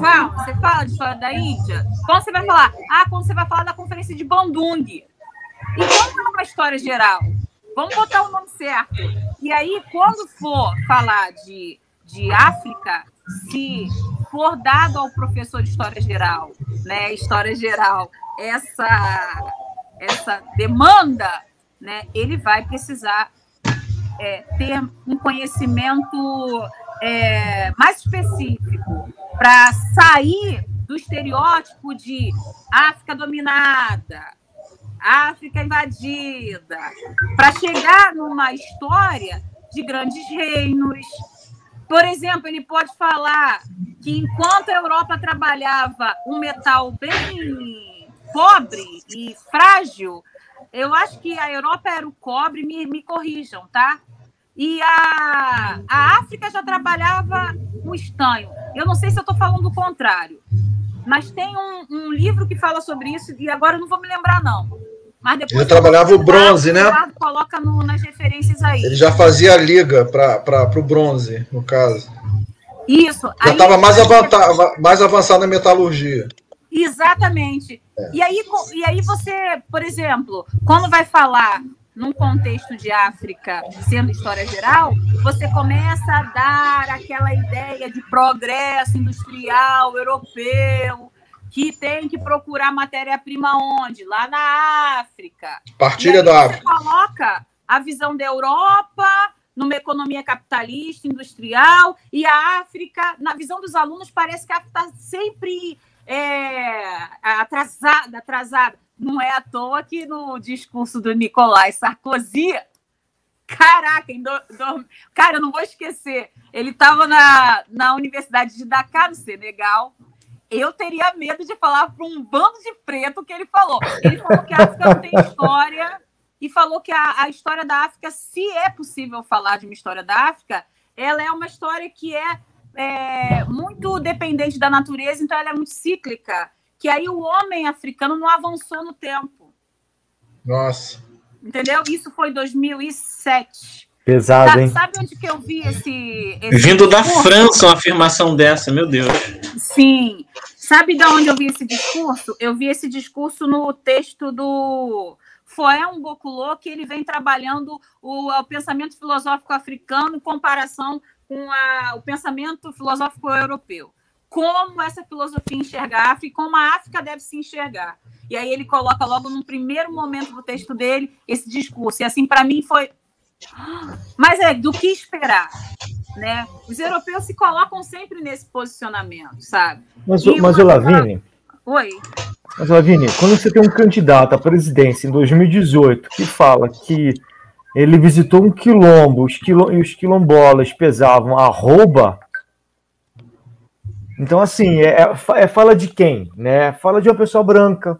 Speaker 4: Val, você fala de história da Índia? Quando você vai falar? Ah, quando você vai falar da conferência de Bandung. E como é uma história geral? Vamos botar o nome certo. E aí, quando for falar de, de África, se for dado ao professor de história geral, né, história geral, essa essa demanda, né, ele vai precisar é, ter um conhecimento é, mais específico para sair do estereótipo de África dominada, África invadida, para chegar numa história de grandes reinos. Por exemplo, ele pode falar que enquanto a Europa trabalhava um metal bem pobre e frágil, eu acho que a Europa era o cobre, me, me corrijam, tá? E a, a África já trabalhava o estanho. Eu não sei se eu estou falando o contrário, mas tem um, um livro que fala sobre isso e agora eu não vou me lembrar, não. Mas depois
Speaker 5: Ele trabalhava o bronze, né?
Speaker 4: Coloca no- nas referências aí.
Speaker 5: Ele já fazia a liga para o bronze, no caso.
Speaker 4: Isso.
Speaker 5: Já estava mais, mais avançado na metalurgia.
Speaker 4: Exatamente. E, aí, e aí você, por exemplo, quando vai falar num contexto de África, sendo história geral, você começa a dar aquela ideia de progresso industrial europeu, que tem que procurar matéria-prima onde? Lá na África.
Speaker 5: Partilha
Speaker 4: E
Speaker 5: da
Speaker 4: você
Speaker 5: África.
Speaker 4: coloca a visão da Europa numa economia capitalista, industrial, e a África, na visão dos alunos, parece que a África está sempre é, atrasada, atrasada. Não é à toa que no discurso do Nicolás Sarkozy, caraca, em do- do- cara, eu não vou esquecer, ele estava na, na Universidade de Dakar, no Senegal, eu teria medo de falar para um bando de preto o que ele falou. Ele falou que a África não tem história e falou que a, a história da África, se é possível falar de uma história da África, ela é uma história que é, é, muito dependente da natureza, então ela é muito cíclica. Que aí o homem africano não avançou no tempo,
Speaker 5: Nossa.
Speaker 4: entendeu? Isso foi 2007.
Speaker 2: Pesado, hein?
Speaker 4: sabe onde que eu vi esse, esse
Speaker 3: Vindo da
Speaker 4: discurso?
Speaker 3: França, uma afirmação dessa, meu Deus.
Speaker 4: Sim. Sabe de onde eu vi esse discurso? Eu vi esse discurso no texto do Foé Boculô, que ele vem trabalhando o, o pensamento filosófico africano em comparação com a- o pensamento filosófico europeu. Como essa filosofia enxerga a África e como a África deve se enxergar. E aí ele coloca logo no primeiro momento do texto dele esse discurso. E assim, para mim, foi. Mas é do que esperar. Né? Os europeus se colocam sempre nesse posicionamento, sabe?
Speaker 2: Mas,
Speaker 4: E
Speaker 2: o- mas o Lavini,
Speaker 4: Oi.
Speaker 2: mas, Lavini, quando você tem um candidato à presidência em 2018 que fala que ele visitou um quilombo os quilo- e os quilombolas pesavam arroba, então, assim, é, é é fala de quem? Né? Fala de uma pessoa branca.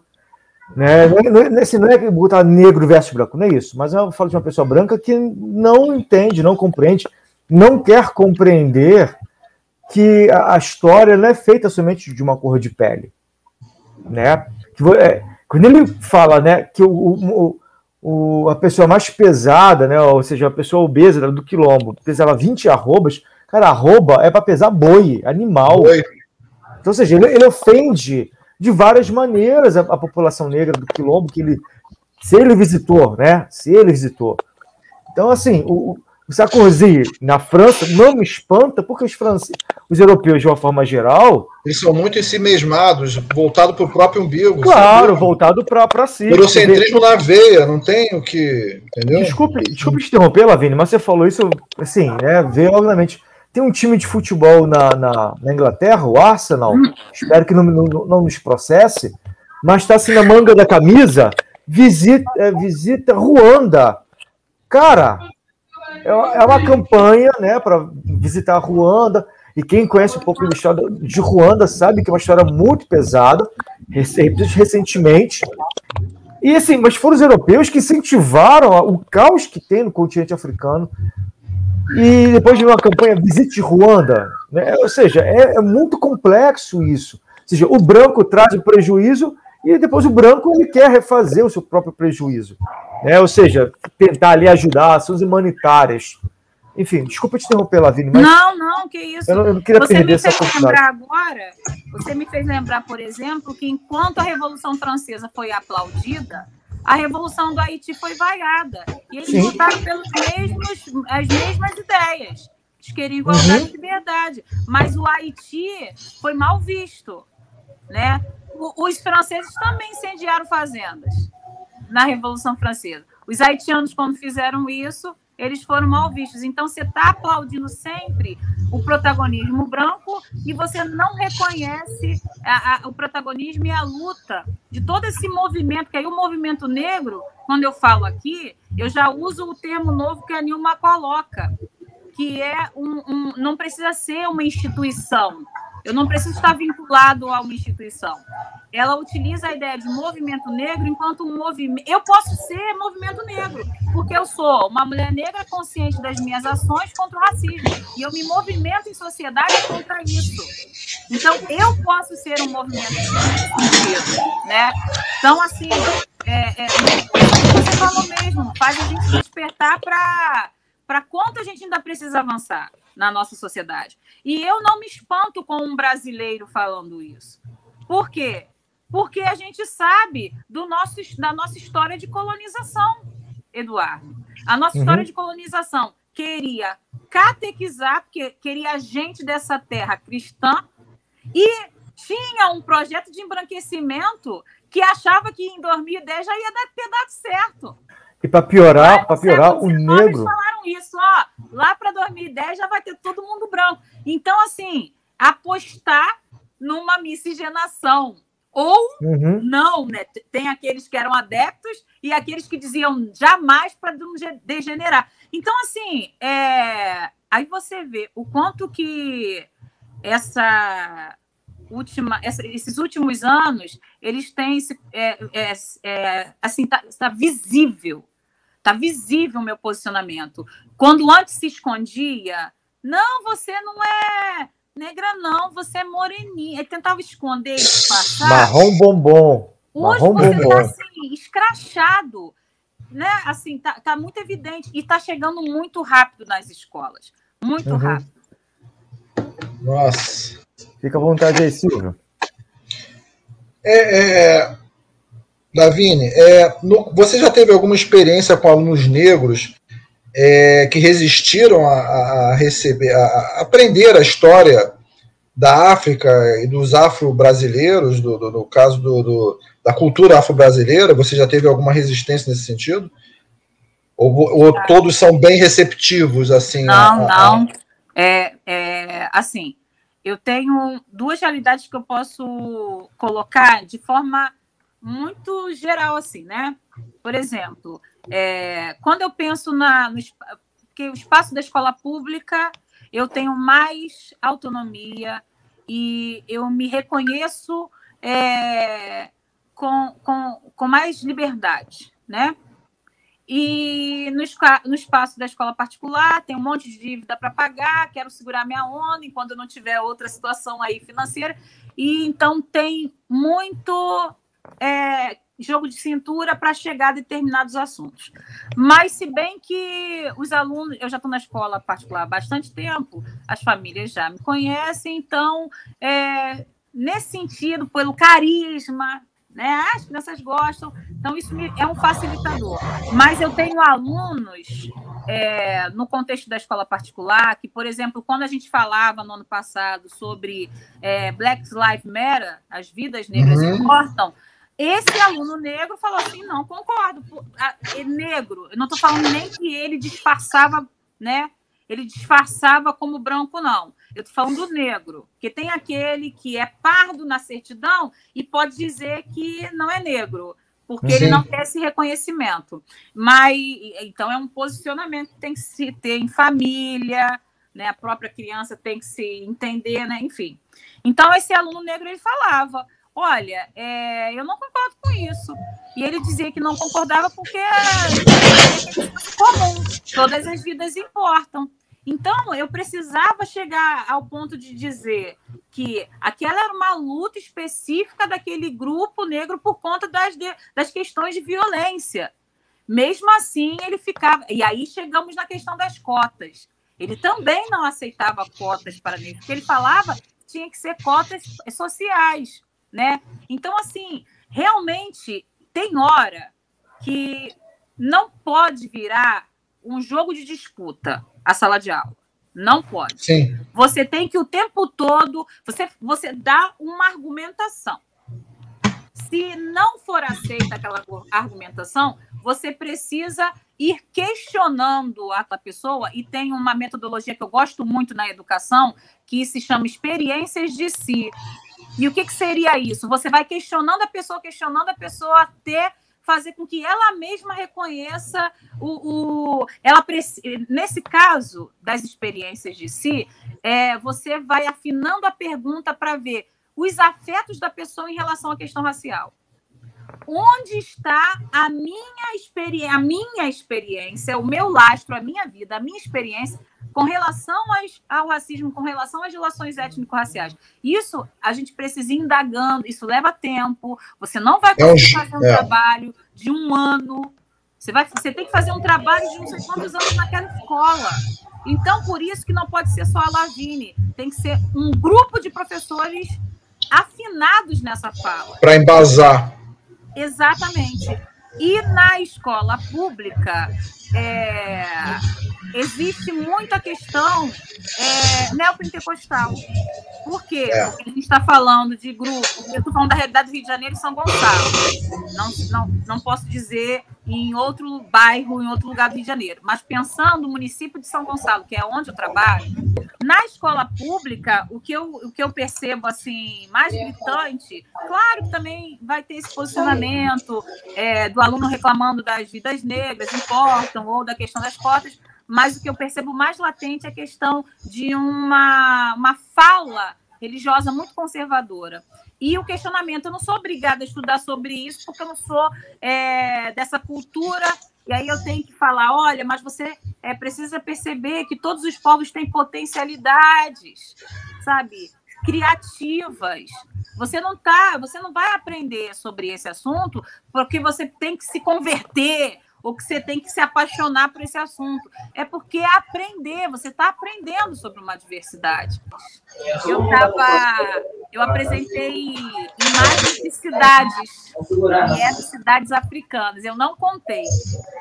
Speaker 2: Né? Não, é, não, é, assim, não é botar negro versus branco, não é isso. Mas eu falo de uma pessoa branca que não entende, não compreende, não quer compreender que a, a história não é feita somente de uma cor de pele. Né? Que é, quando ele fala né, que o, o- o- a pessoa mais pesada, né, ou seja, a pessoa obesa do quilombo, pesava 20 arrobas, cara, arroba é para pesar boi, animal.
Speaker 5: Oi.
Speaker 2: Então, ou seja, ele, ele ofende de várias maneiras a, a população negra do quilombo que ele, se ele visitou, né? Se ele visitou. Então, assim, o, o Sarkozy na França não me espanta, porque os, france... os europeus, de uma forma geral,
Speaker 5: Eles são muito em si mesmados, voltados para o próprio umbigo.
Speaker 2: claro,
Speaker 5: sabe?
Speaker 2: voltado para si.
Speaker 5: Eurocentrismo na veia, não tem o que. Entendeu?
Speaker 2: Desculpe, desculpe te interromper, Lavini, mas você falou isso, assim, né? Veio, obviamente. Tem um time de futebol na, na, na Inglaterra, o Arsenal, espero que não, não, não nos processe, mas está assim na manga da camisa visita, é, visita Ruanda. Cara, é, é uma campanha né, para visitar Ruanda. E quem conhece um pouco da história de Ruanda sabe que é uma história muito pesada, recentemente. E assim, mas foram os europeus que incentivaram o caos que tem no continente africano. E depois de uma campanha Visite Ruanda, né? ou seja, é, é muito complexo isso. Ou seja, o branco traz o prejuízo e depois o branco ele quer refazer o seu próprio prejuízo. Né? Ou seja, tentar ali ajudar ações humanitárias. Enfim, desculpa te interromper, Lavigne, mas.
Speaker 4: Não, não, que isso.
Speaker 2: Eu não, eu não queria
Speaker 4: você
Speaker 2: perder
Speaker 4: me fez
Speaker 2: essa
Speaker 4: lembrar agora, você me fez lembrar, por exemplo, que enquanto a Revolução Francesa foi aplaudida, a Revolução do Haiti foi vaiada. E eles
Speaker 2: Sim.
Speaker 4: lutaram pelos mesmos, as mesmas ideias. Eles queriam igualdade
Speaker 2: Uhum.
Speaker 4: e liberdade. Mas o Haiti foi mal visto. Né? O- Os franceses também incendiaram fazendas na Revolução Francesa. Os haitianos, quando fizeram isso, eles foram mal vistos. Então, você está aplaudindo sempre o protagonismo branco e você não reconhece a- a- o protagonismo e a luta de todo esse movimento, que aí o movimento negro, quando eu falo aqui, eu já uso o termo novo que a Nilma coloca, que é um, um- não precisa ser uma instituição. Eu não preciso estar vinculado a uma instituição. Ela utiliza a ideia de movimento negro enquanto um movimento. Eu posso ser movimento negro, porque eu sou uma mulher negra consciente das minhas ações contra o racismo. E eu me movimento em sociedade contra isso. Então, eu posso ser um movimento sentido, né? Então, assim, é, é, você falou mesmo, faz a gente despertar para quanto a gente ainda precisa avançar na nossa sociedade. E eu não me espanto com um brasileiro falando isso. Por quê? Porque a gente sabe do nosso, da nossa história de colonização, Eduardo. A nossa
Speaker 2: Uhum.
Speaker 4: história de colonização queria catequizar, porque queria a gente dessa terra cristã, e tinha um projeto de embranquecimento que achava que em 2010 já ia dar- ter dado certo.
Speaker 2: E para piorar, para piorar, o negro.
Speaker 4: falaram isso, ó. Lá para 2010 já vai ter todo mundo branco. Então, assim, apostar numa miscigenação. Ou
Speaker 2: Uhum.
Speaker 4: não, né? Tem aqueles que eram adeptos e aqueles que diziam jamais para não degenerar. Então, assim, é... aí você vê o quanto que essa última, essa- esses últimos anos, eles têm se- é, é, é, assim, tá, tá visível, tá visível o meu posicionamento. Quando antes se escondia, não, você não é negra, não, você é moreninha. Ele tentava esconder, disfarçar.
Speaker 2: Marrom bombom.
Speaker 4: Hoje
Speaker 2: Marrom
Speaker 4: você
Speaker 2: bombom.
Speaker 4: tá assim, escrachado, né? Assim, tá, tá muito evidente e tá chegando muito rápido nas escolas. Muito
Speaker 2: Uhum.
Speaker 4: rápido.
Speaker 5: Nossa.
Speaker 2: Fica à vontade aí, Silvio.
Speaker 5: É, é, Davine, é, no- você já teve alguma experiência com alunos negros é, que resistiram a, a- receber, a, a aprender a história da África e dos afro-brasileiros, do, do- no caso do, do- da cultura afro-brasileira? Você já teve alguma resistência nesse sentido? Ou, ou todos são bem receptivos, assim?
Speaker 4: Não,
Speaker 5: a-
Speaker 4: não. É, é, assim, eu tenho duas realidades que eu posso colocar de forma muito geral, assim, né? Por exemplo, é, quando eu penso na, no, porque o espaço da escola pública, eu tenho mais autonomia e eu me reconheço é, com, com, com mais liberdade, né? E no, no espaço da escola particular, tem um monte de dívida para pagar, quero segurar minha onda enquanto não tiver outra situação aí financeira. E então tem muito é, jogo de cintura para chegar a determinados assuntos. Mas, se bem que os alunos, eu já estou na escola particular há bastante tempo, as famílias já me conhecem, então, é, nesse sentido, pelo carisma, né? As crianças gostam, então isso me- é um facilitador. Mas eu tenho alunos é, no contexto da escola particular que, por exemplo, quando a gente falava no ano passado sobre é, Black Lives Matter, as vidas negras
Speaker 5: Uhum.
Speaker 4: importam, esse aluno negro falou assim: não, concordo, é negro. Eu não estou falando nem que ele disfarçava, né? Ele disfarçava como branco, não. Eu estou falando do negro, que tem aquele que é pardo na certidão e pode dizer que não é negro. porque Sim. ele não quer esse reconhecimento. Mas então é um posicionamento que tem que se ter em família, né? A própria criança tem que se entender, né? Enfim. Então esse aluno negro ele falava, olha, é, eu não concordo com isso. E ele dizia que não concordava porque é comum, todas as vidas importam. Então, eu precisava chegar ao ponto de dizer que aquela era uma luta específica daquele grupo negro por conta das, de, das questões de violência. Mesmo assim, ele ficava. E aí chegamos na questão das cotas. Ele também não aceitava cotas para negros, porque ele falava que tinha que ser cotas sociais. Né? Então, assim, realmente tem hora que não pode virar um jogo de disputa a sala de aula. Não pode.
Speaker 5: Sim.
Speaker 4: Você tem que o tempo todo você você dá uma argumentação. Se não for aceita aquela argumentação, você precisa ir questionando aquela pessoa e tem uma metodologia que eu gosto muito na educação que se chama experiências de si. E o que, que seria isso? Você vai questionando a pessoa, questionando a pessoa até fazer com que ela mesma reconheça o. o ela Nesse caso das experiências de si, é, você vai afinando a pergunta para ver os afetos da pessoa em relação à questão racial. Onde está a minha, experi a minha experiência, o meu lastro, a minha vida, a minha experiência com relação ao racismo, com relação às relações étnico-raciais. Isso a gente precisa ir indagando, isso leva tempo, você não vai conseguir fazer um é. trabalho de um ano, você, vai, você tem que fazer um trabalho de não sei quantos anos naquela escola. Então, por isso que não pode ser só a Lavine, tem que ser um grupo de professores afinados nessa fala.
Speaker 5: Para embasar.
Speaker 4: Exatamente. E na escola pública, é, existe muita questão é, neopentecostal. Por quê? É. Porque a gente está falando de grupo, eu estou falando da realidade do Rio de Janeiro e São Gonçalo. Não, não, não posso dizer em outro bairro, em outro lugar do Rio de Janeiro. Mas pensando no município de São Gonçalo, que é onde eu trabalho, na escola pública, o que eu, o que eu percebo assim mais gritante, claro que também vai ter esse posicionamento é, do aluno reclamando das vidas negras, ou da questão das cotas, mas o que eu percebo mais latente é a questão de uma, uma fala religiosa muito conservadora. E o questionamento, eu não sou obrigada a estudar sobre isso, porque eu não sou é, dessa cultura, e aí eu tenho que falar, olha, mas você é, precisa perceber que todos os povos têm potencialidades, sabe? Criativas. Você não tá, você não vai aprender sobre esse assunto porque você tem que se converter ou que você tem que se apaixonar por esse assunto. É porque é aprender, você está aprendendo sobre uma diversidade. Eu tava, eu apresentei imagens de cidades, e de cidades africanas. Eu não contei.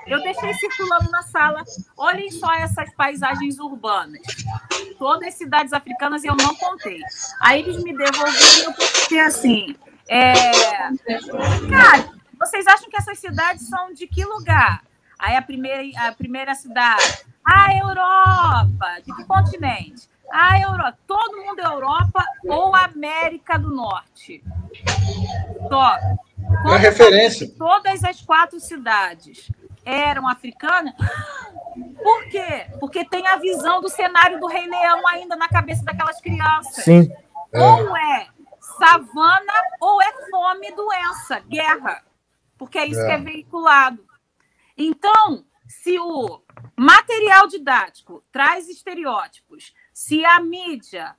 Speaker 4: Eu deixei circulando na sala. Olhem só essas paisagens urbanas. Todas as cidades africanas eu não contei. Aí eles me devolveram porque assim, é, cara, vocês acham que essas cidades são de que lugar? Aí a primeira, a primeira cidade. A Europa. De que continente? A Europa. Todo mundo é Europa ou América do Norte. Só.
Speaker 5: É referência.
Speaker 4: Todas as quatro cidades eram africanas. Por quê? Porque tem a visão do cenário do Rei Leão ainda na cabeça daquelas crianças.
Speaker 2: Sim.
Speaker 4: Ou é savana ou é fome e doença, guerra porque é isso é. que é veiculado. Então, se o material didático traz estereótipos, se a mídia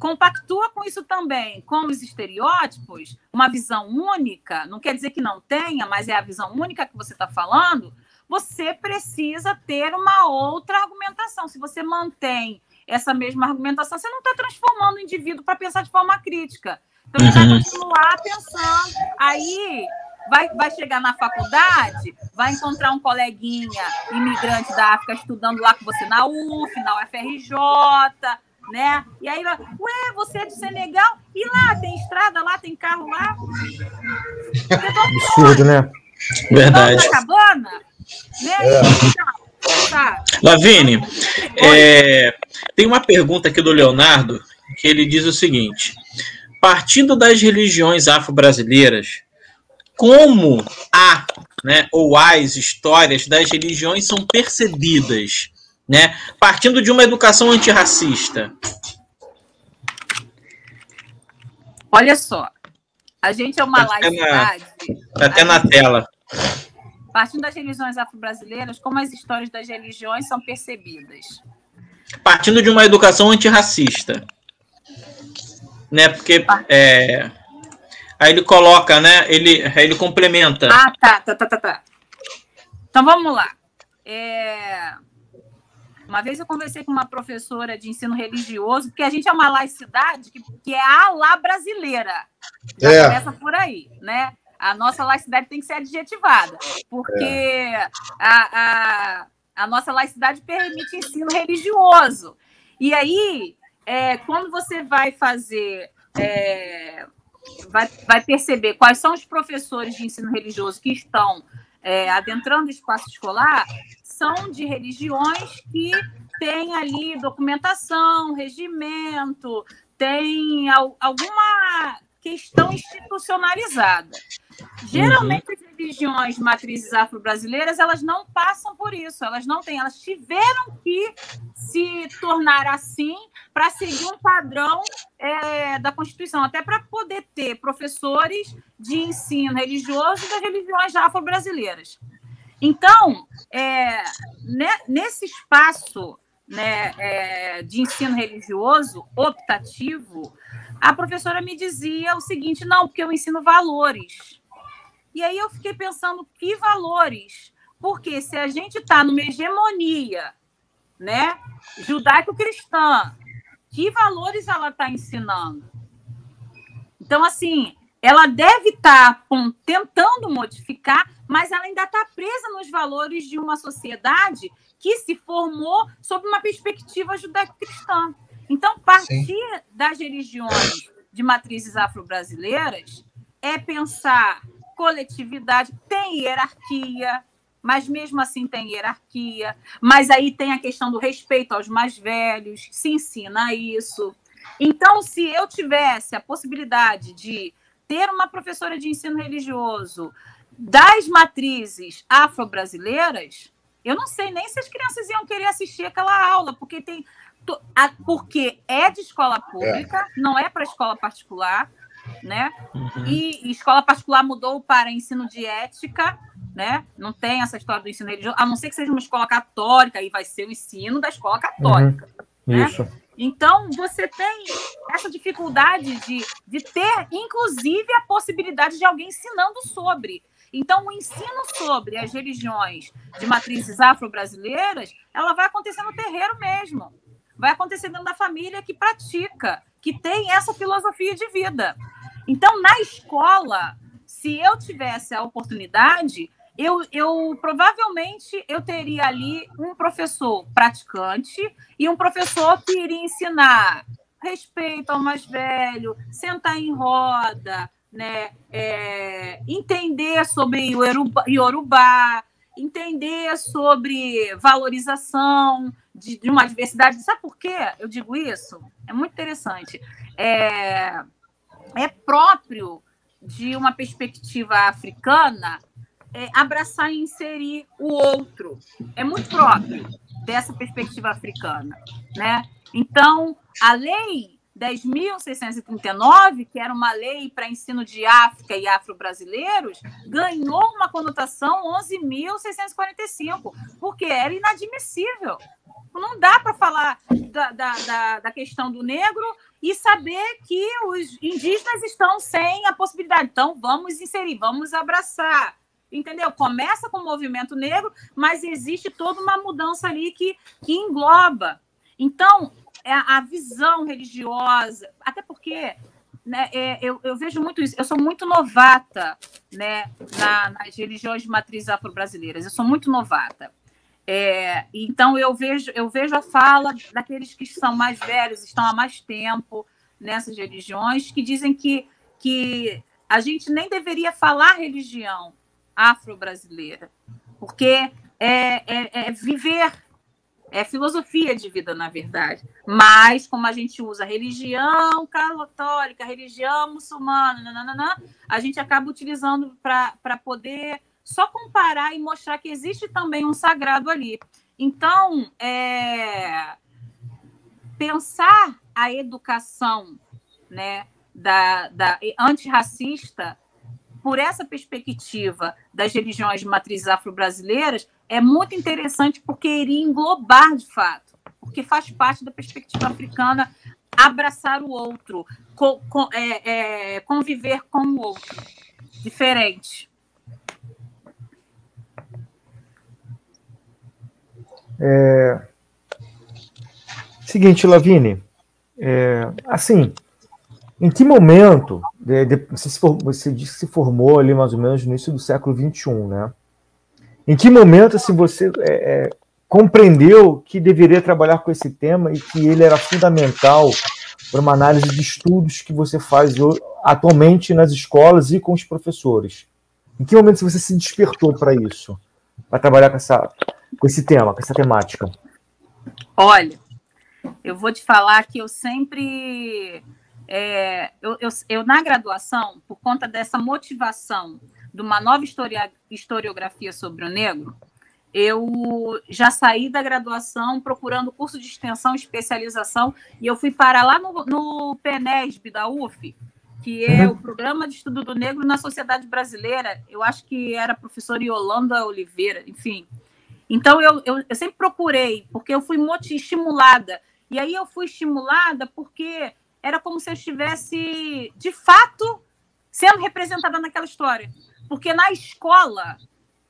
Speaker 4: compactua com isso também, com os estereótipos, uma visão única, não quer dizer que não tenha, mas é a visão única que você está falando, você precisa ter uma outra argumentação. Se você mantém essa mesma argumentação, você não está transformando o indivíduo para pensar de forma crítica. Então, ele vai uhum. continuar pensando. Aí, vai, vai chegar na faculdade, vai encontrar um coleguinha imigrante da África estudando lá com você na UF, na UFRJ, né? E aí, ué, você é de Senegal? E lá tem estrada, lá tem carro lá?
Speaker 2: Absurdo, né?
Speaker 3: Verdade.
Speaker 4: Cabana, né? É.
Speaker 3: Lavine, é, tem uma pergunta aqui do Leonardo que ele diz o seguinte: partindo das religiões afro-brasileiras, como a, né, ou as histórias das religiões são percebidas, né, partindo de uma educação antirracista.
Speaker 4: Olha só, a gente é uma tá laicidade.
Speaker 3: Está até na tela.
Speaker 4: Partindo das religiões afro-brasileiras, como as histórias das religiões são percebidas?
Speaker 3: Partindo de uma educação antirracista. Né? Porque. É, aí ele coloca, né? Ele, aí ele complementa.
Speaker 4: Ah, tá, tá, tá, tá, tá. Então vamos lá. É... Uma vez eu conversei com uma professora de ensino religioso, porque a gente é uma laicidade que, que é a lá brasileira. Já é. começa por aí, né? A nossa laicidade tem que ser adjetivada, porque é. a, a, a nossa laicidade permite ensino religioso. E aí, é, quando você vai fazer, é, vai, vai perceber quais são os professores de ensino religioso que estão é, adentrando o espaço escolar, são de religiões que têm ali documentação, regimento, tem alguma questão institucionalizada. Geralmente uhum. as religiões matrizes afro-brasileiras elas não passam por isso, elas não têm, elas tiveram que se tornar assim para seguir um padrão é, da Constituição, até para poder ter professores de ensino religioso das religiões afro-brasileiras. Então, é, né, nesse espaço né, é, de ensino religioso optativo, a professora me dizia o seguinte: não, porque eu ensino valores. E aí eu fiquei pensando, que valores? Porque se a gente está numa hegemonia né, judaico-cristã, que valores ela está ensinando? Então, assim, ela deve estar tá tentando modificar, mas ela ainda está presa nos valores de uma sociedade que se formou sob uma perspectiva judaico-cristã. Então, partir Sim. das religiões de matrizes afro-brasileiras é pensar coletividade, tem hierarquia, mas mesmo assim tem hierarquia. Mas aí tem a questão do respeito aos mais velhos, se ensina isso. Então, se eu tivesse a possibilidade de ter uma professora de ensino religioso das matrizes afro-brasileiras, eu não sei nem se as crianças iam querer assistir aquela aula, porque tem porque é de escola pública, é. não é para escola particular, né? Uhum. E, escola particular mudou para ensino de ética, né? Não tem essa história do ensino religioso, a não ser que seja uma escola católica, e vai ser o ensino da escola católica. Uhum. Né? Isso. Então, você tem essa dificuldade de, de ter, inclusive, a possibilidade de alguém ensinando sobre. Então, o ensino sobre as religiões de matrizes afro-brasileiras, ela vai acontecer no terreiro mesmo. Vai acontecer dentro da família que pratica, que tem essa filosofia de vida. Então, na escola, se eu tivesse a oportunidade, eu, eu provavelmente eu teria ali um professor praticante e um professor que iria ensinar respeito ao mais velho, sentar em roda, né, é, entender sobre o Yorubá, entender sobre valorização de, de, uma diversidade. Sabe por quê eu digo isso? É muito interessante. É, é próprio de uma perspectiva africana é, abraçar e inserir o outro. É muito próprio dessa perspectiva africana, né? Então, a lei 10.639, que era uma lei para ensino de África e afro-brasileiros, ganhou uma conotação 11.645, porque era inadmissível. Não dá para falar da, da, da, da, questão do negro e saber que os indígenas estão sem a possibilidade. Então, vamos inserir, vamos abraçar. Entendeu? Começa com o movimento negro, mas existe toda uma mudança ali que, que engloba. Então, a visão religiosa, até porque né, é, eu, eu, vejo muito isso, eu sou muito novata né, na, nas religiões de matriz afro-brasileiras, eu sou muito novata. É, então eu vejo, eu vejo a fala daqueles que são mais velhos, estão há mais tempo nessas religiões, que dizem que, que a gente nem deveria falar religião afro-brasileira, porque é, é, é viver é filosofia de vida, na verdade. Mas, como a gente usa religião católica, religião muçulmana, nananana, a gente acaba utilizando para poder só comparar e mostrar que existe também um sagrado ali. Então, é, pensar a educação né, da, da antirracista por essa perspectiva das religiões de matriz afro-brasileiras é muito interessante porque iria englobar de fato, porque faz parte da perspectiva africana abraçar o outro, co, co, é, é, conviver com o outro, diferente.
Speaker 2: É... Seguinte, Lavine, é... assim, em que momento de, de, você, se você disse que se formou ali mais ou menos no início do século XXI, né? Em que momento assim, você é, é, compreendeu que deveria trabalhar com esse tema e que ele era fundamental para uma análise de estudos que você faz atualmente nas escolas e com os professores? Em que momento você se despertou para isso, para trabalhar com, essa, com esse tema, com essa temática?
Speaker 4: Olha, eu vou te falar que eu sempre é, eu, eu, eu, na graduação, por conta dessa motivação de uma nova historiografia sobre o negro, eu já saí da graduação procurando curso de extensão, especialização, e eu fui parar lá no, no PENESB da UF, que é uhum. o Programa de Estudo do Negro na Sociedade Brasileira. Eu acho que era a professora Yolanda Oliveira, enfim. Então, eu, eu, eu sempre procurei, porque eu fui estimulada. E aí eu fui estimulada porque era como se eu estivesse, de fato, sendo representada naquela história. Porque na escola,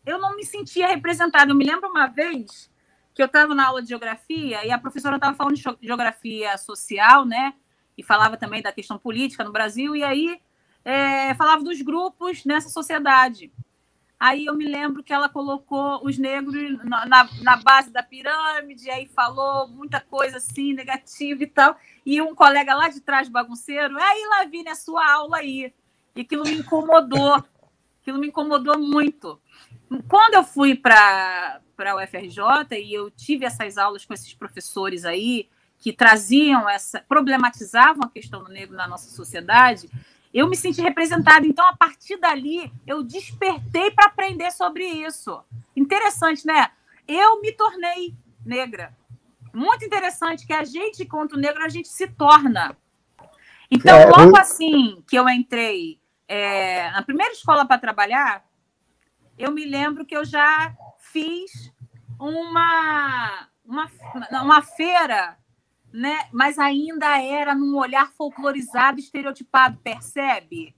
Speaker 4: eu não me sentia representada. Eu me lembro uma vez que eu estava na aula de geografia e a professora estava falando de geografia social, né? E falava também da questão política no Brasil, e aí é, falava dos grupos nessa sociedade. Aí eu me lembro que ela colocou os negros na, na, na, base da pirâmide, aí falou muita coisa assim, negativa e tal. E um colega lá de trás, bagunceiro, aí, Lavínia, sua aula aí. E aquilo me incomodou. Aquilo me incomodou muito. Quando eu fui para a UFRJ e eu tive essas aulas com esses professores aí, que traziam essa, problematizavam a questão do negro na nossa sociedade, eu me senti representada. Então, a partir dali, eu despertei para aprender sobre isso. Interessante, né? Eu me tornei negra. Muito interessante que a gente, quanto negro, a gente se torna. Então, é, logo assim que eu entrei é, primeira escola para trabalhar, eu me lembro que eu já fiz uma, uma, uma feira né? Mas ainda era num olhar folclorizado, estereotipado, percebe?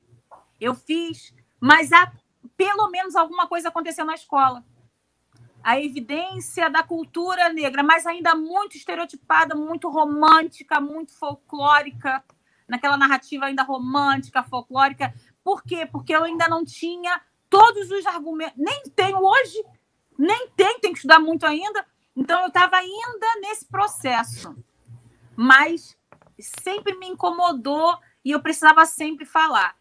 Speaker 4: Eu fiz, mas há, pelo menos alguma coisa aconteceu na escola. A evidência da cultura negra, mas ainda muito estereotipada, muito romântica, muito folclórica, naquela narrativa ainda romântica, folclórica. Por quê? Porque eu ainda não tinha todos os argumentos, nem tenho hoje, nem tenho, tenho que estudar muito ainda. Então eu estava ainda nesse processo mas sempre me incomodou e eu precisava sempre falar.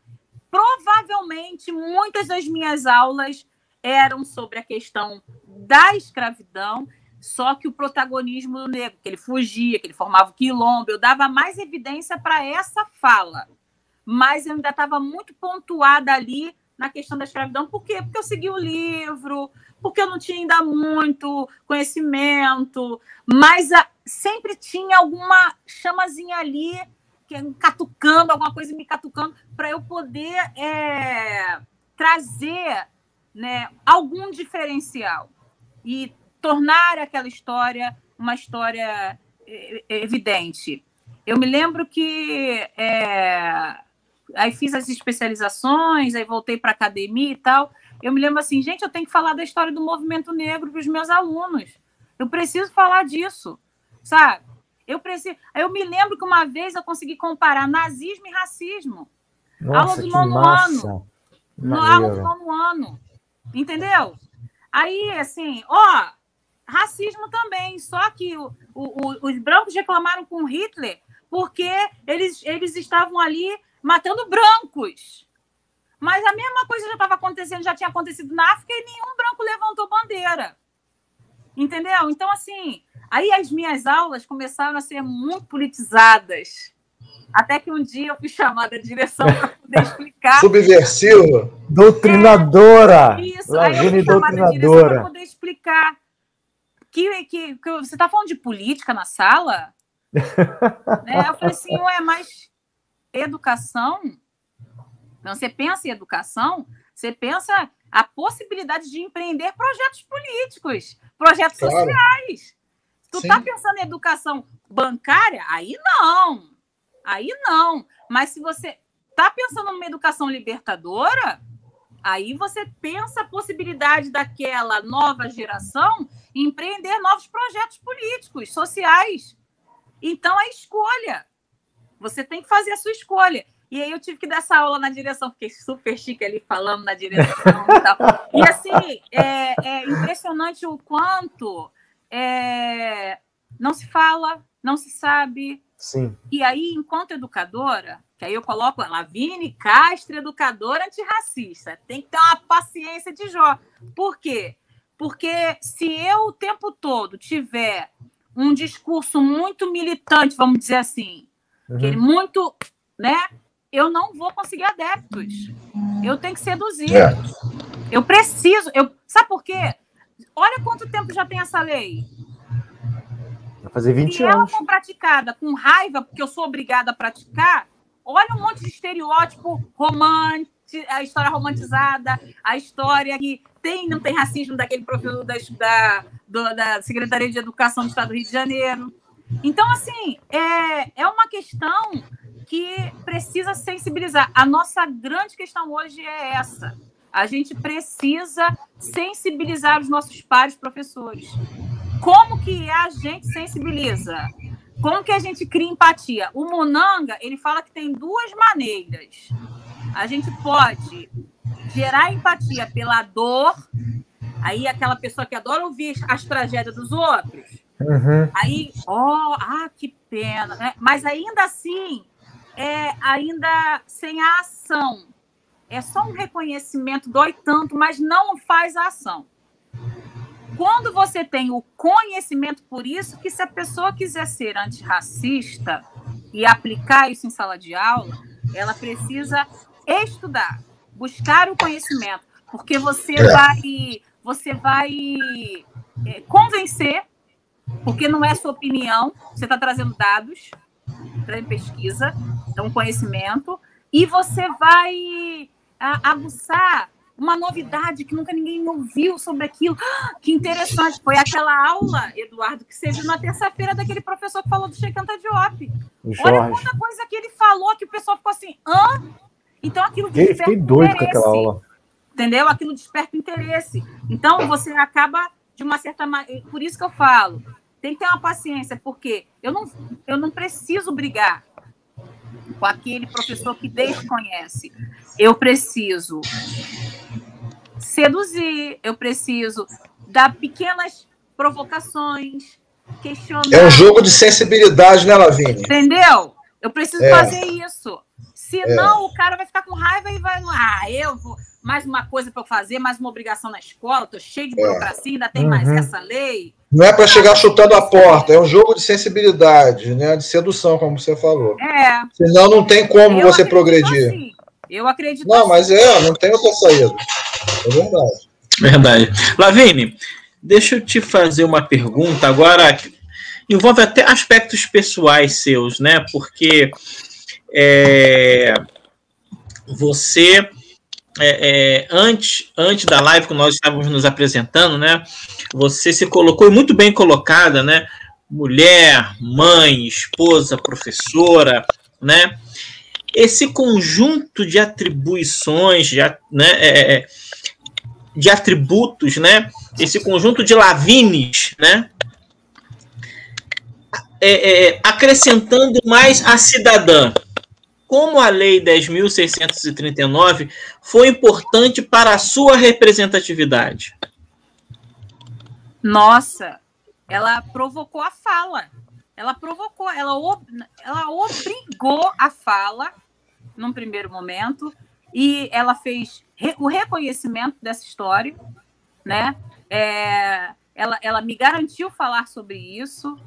Speaker 4: Provavelmente muitas das minhas aulas eram sobre a questão da escravidão, só que o protagonismo do negro, que ele fugia, que ele formava o quilombo, eu dava mais evidência para essa fala. Mas eu ainda estava muito pontuada ali na questão da escravidão. Por quê? Porque eu segui o livro, porque eu não tinha ainda muito conhecimento, mas a, sempre tinha alguma chamazinha ali, que é catucando, alguma coisa me catucando, para eu poder é, trazer né, algum diferencial e tornar aquela história uma história é, evidente. Eu me lembro que é, aí fiz as especializações, aí voltei para a academia e tal. Eu me lembro assim, gente, eu tenho que falar da história do movimento negro para os meus alunos. Eu preciso falar disso sabe? Eu preciso. Eu me lembro que uma vez eu consegui comparar nazismo e racismo.
Speaker 2: Nossa, aula do nono ano.
Speaker 4: No, aula do nono ano. Entendeu? Aí, assim, ó, racismo também. Só que o, o, os brancos reclamaram com Hitler porque eles, eles estavam ali matando brancos. Mas a mesma coisa já estava acontecendo, já tinha acontecido na África e nenhum branco levantou bandeira. Entendeu? Então, assim, Aí as minhas aulas começaram a ser muito politizadas. Até que um dia eu fui chamada à direção para poder explicar.
Speaker 5: Subversiva.
Speaker 2: Doutrinadora.
Speaker 4: É, isso, aí eu fui chamada à direção para
Speaker 2: doutrinadora.
Speaker 4: poder explicar. Que, que, que você está falando de política na sala? né? Eu falei assim, ué, mas educação? Então, você pensa em educação, você pensa a possibilidade de empreender projetos políticos, projetos
Speaker 5: Claro.
Speaker 4: sociais. Tu
Speaker 5: Sim.
Speaker 4: tá pensando em educação bancária? Aí não. Aí não. Mas se você tá pensando numa educação libertadora, aí você pensa a possibilidade daquela nova geração empreender novos projetos políticos, sociais. Então é escolha. Você tem que fazer a sua escolha. E aí eu tive que dar essa aula na direção, fiquei super chique ali falando na direção e tal. E assim, é, é impressionante o quanto é, não se fala, não se sabe.
Speaker 2: Sim.
Speaker 4: E aí, enquanto educadora, que aí eu coloco a Lavine Castro, educadora antirracista, tem que ter uma paciência de Jó. Por quê? Porque se eu o tempo todo tiver um discurso muito militante, vamos dizer assim,
Speaker 2: Uhum.
Speaker 4: muito, né? Eu não vou conseguir adeptos. Eu tenho que seduzir.
Speaker 5: É.
Speaker 4: Eu preciso. Eu, sabe por quê? Olha quanto tempo já tem essa lei.
Speaker 2: Vai fazer 20
Speaker 4: Se ela
Speaker 2: anos.
Speaker 4: for praticada com raiva, porque eu sou obrigada a praticar, olha um monte de estereótipo romântico, a história romantizada, a história que tem, não tem racismo daquele professor da, da, da Secretaria de Educação do Estado do Rio de Janeiro. Então, assim, é, é uma questão que precisa sensibilizar. A nossa grande questão hoje é essa. A gente precisa sensibilizar os nossos pares professores. Como que a gente sensibiliza? Como que a gente cria empatia? O Monanga, ele fala que tem duas maneiras. A gente pode gerar empatia pela dor, aí aquela pessoa que adora ouvir as tragédias dos outros,
Speaker 2: Uhum.
Speaker 4: Aí, ó, ah, que pena, né? Mas ainda assim, é ainda sem a ação. É só um reconhecimento, dói tanto, mas não faz a ação. Quando você tem o conhecimento, por isso que se a pessoa quiser ser antirracista e aplicar isso em sala de aula, ela precisa estudar, buscar o conhecimento, porque você
Speaker 5: É.
Speaker 4: vai, você vai é, convencer porque não é sua opinião, você está trazendo dados, trazendo pesquisa, então conhecimento, e você vai a, aguçar uma novidade que nunca ninguém ouviu sobre aquilo. Ah, que interessante, foi aquela aula, Eduardo, que viu na terça-feira daquele professor que falou do Sheikh Anta Diop. Olha quanta coisa que ele falou que o pessoal ficou assim, hã? Então aquilo desperta
Speaker 2: fiquei doido com
Speaker 4: interesse
Speaker 2: aquela aula.
Speaker 4: entendeu? Aquilo desperta interesse. Então, você acaba, de uma certa maneira. Por isso que eu falo, tem que ter uma paciência, porque eu não, eu não preciso brigar com aquele professor que desconhece. Eu preciso seduzir, eu preciso dar pequenas provocações, questionar.
Speaker 5: É um jogo de sensibilidade, né, Lavínia?
Speaker 4: Entendeu? Eu preciso
Speaker 5: É.
Speaker 4: fazer isso. Senão o cara vai ficar com raiva e vai. Ah, eu vou. Mais uma coisa para eu fazer, mais uma obrigação na escola, tô cheio de
Speaker 5: É.
Speaker 4: burocracia, ainda tem mais
Speaker 2: Uhum.
Speaker 4: essa lei.
Speaker 5: Não é para chegar chutando a porta, é um jogo de sensibilidade, né? De sedução, como você falou.
Speaker 4: É.
Speaker 5: Senão não tem como
Speaker 4: eu
Speaker 5: você progredir.
Speaker 4: assim. Eu acredito
Speaker 5: Não,
Speaker 4: assim.
Speaker 5: mas é, não tem outra saída. É verdade.
Speaker 3: Verdade. Lavine, deixa eu te fazer uma pergunta agora. que Envolve até aspectos pessoais seus, né? Porque é, você, é, é, antes, antes da live, quando nós estávamos nos apresentando, né? Você se colocou muito bem colocada, né? Mulher, mãe, esposa, professora, né? Esse conjunto de atribuições, de, né? é, é, de atributos, né? Esse conjunto de lavines, né? É, é, acrescentando mais a cidadã. Como a Lei 10.639 foi importante para a sua representatividade?
Speaker 4: Nossa, ela provocou a fala. Ela provocou, ela, ob- ela obrigou a fala num primeiro momento e ela fez re- o reconhecimento dessa história, né? É, ela, ela me garantiu falar sobre isso,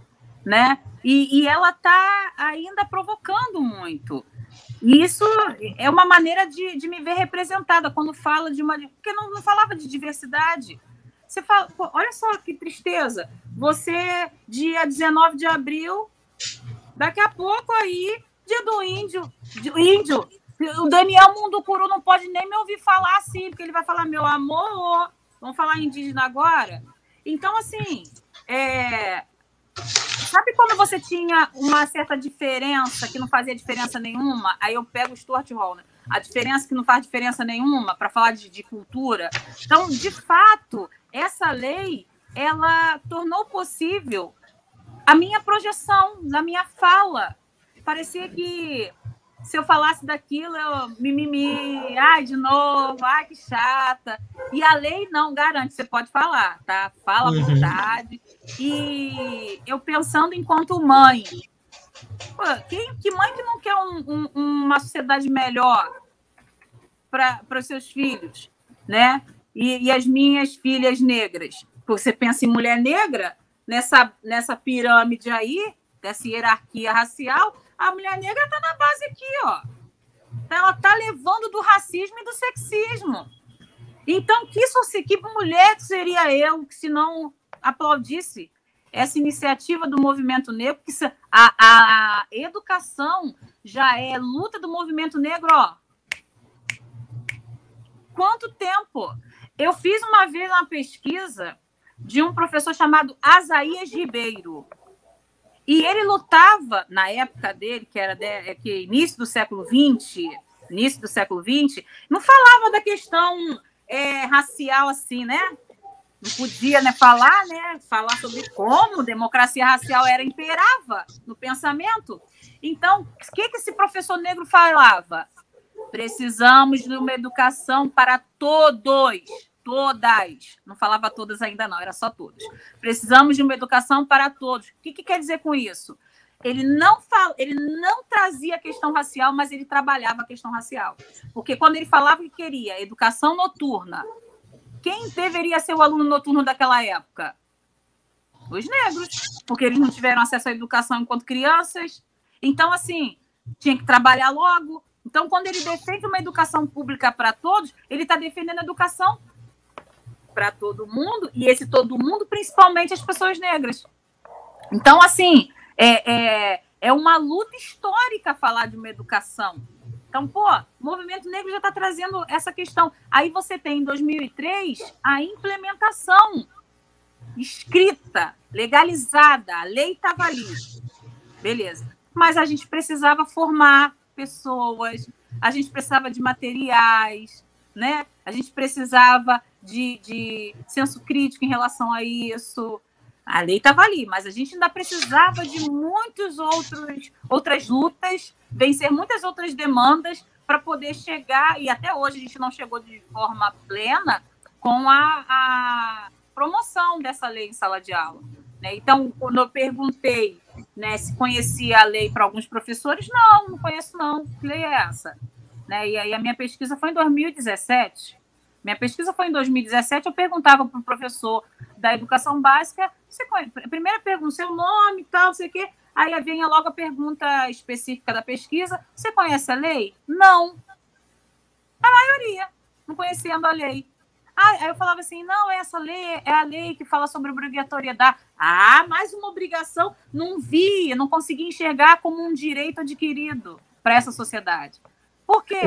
Speaker 4: né? E, e ela está ainda provocando muito. E isso é uma maneira de, de me ver representada quando fala de uma. Porque não, não falava de diversidade. Você fala, pô, olha só que tristeza. Você, dia 19 de abril, daqui a pouco aí, dia do índio, do índio, o Daniel Munducuru não pode nem me ouvir falar assim, porque ele vai falar, meu amor, vamos falar indígena agora? Então, assim, é, Sabe quando você tinha uma certa diferença que não fazia diferença nenhuma? Aí eu pego o Stuart Hall, né? A diferença que não faz diferença nenhuma para falar de, de, cultura. Então, de fato, essa lei ela tornou possível a minha projeção, na minha fala. Parecia que se eu falasse daquilo, eu mimimi, ai, de novo, ai, que chata. E a lei não garante, você pode falar, tá? Fala à uhum. vontade. E eu pensando enquanto mãe, pô, quem, que mãe que não quer um, um, uma sociedade melhor para os seus filhos, né? E, e, as minhas filhas negras. Você pensa em mulher negra, nessa, nessa pirâmide aí, dessa hierarquia racial, a mulher negra está na base aqui, ó. Ela está levando do racismo e do sexismo. Então, que, que mulher seria eu se não aplaudisse essa iniciativa do movimento negro? Porque a, a educação já é luta do movimento negro, ó. Quanto tempo? Eu fiz uma vez uma pesquisa de um professor chamado Asaías Ribeiro. E ele lutava, na época dele, que era de, é que início do século XX, início do século XX, não falava da questão é, racial assim, né? Não podia né, falar, né? Falar sobre como democracia racial era imperava no pensamento. Então, o que, que esse professor negro falava? Precisamos de uma educação para todos todas, não falava todas ainda não, era só todas. Precisamos de uma educação para todos. O que, que quer dizer com isso? Ele não, fala, ele não trazia a questão racial, mas ele trabalhava a questão racial. Porque quando ele falava que queria educação noturna, quem deveria ser o aluno noturno daquela época? Os negros, porque eles não tiveram acesso à educação enquanto crianças. Então, assim, tinha que trabalhar logo. Então, quando ele defende uma educação pública para todos, ele está defendendo a educação para todo mundo, e esse todo mundo, principalmente as pessoas negras. Então, assim, é, é, é uma luta histórica falar de uma educação. Então, pô, o movimento negro já está trazendo essa questão. Aí você tem, em 2003, a implementação escrita, legalizada, a lei estava ali. Beleza. Mas a gente precisava formar pessoas, a gente precisava de materiais, né? A gente precisava de, de senso crítico em relação a isso. A lei estava ali, mas a gente ainda precisava de outros outras lutas, vencer muitas outras demandas para poder chegar, e até hoje a gente não chegou de forma plena com a, a promoção dessa lei em sala de aula. Né? Então, quando eu perguntei né, se conhecia a lei para alguns professores, não, não conheço não. Que lei é essa? Né? E aí a minha pesquisa foi em 2017. Minha pesquisa foi em 2017, eu perguntava para o professor da educação básica, você conhece, primeira pergunta, seu nome e tal, sei o quê. Aí vem logo a pergunta específica da pesquisa, você conhece a lei? Não. A maioria, não conhecendo a lei. aí eu falava assim, não, essa lei é a lei que fala sobre obrigatoriedade. Ah, mais uma obrigação. Não vi, não consegui enxergar como um direito adquirido para essa sociedade. Por quê?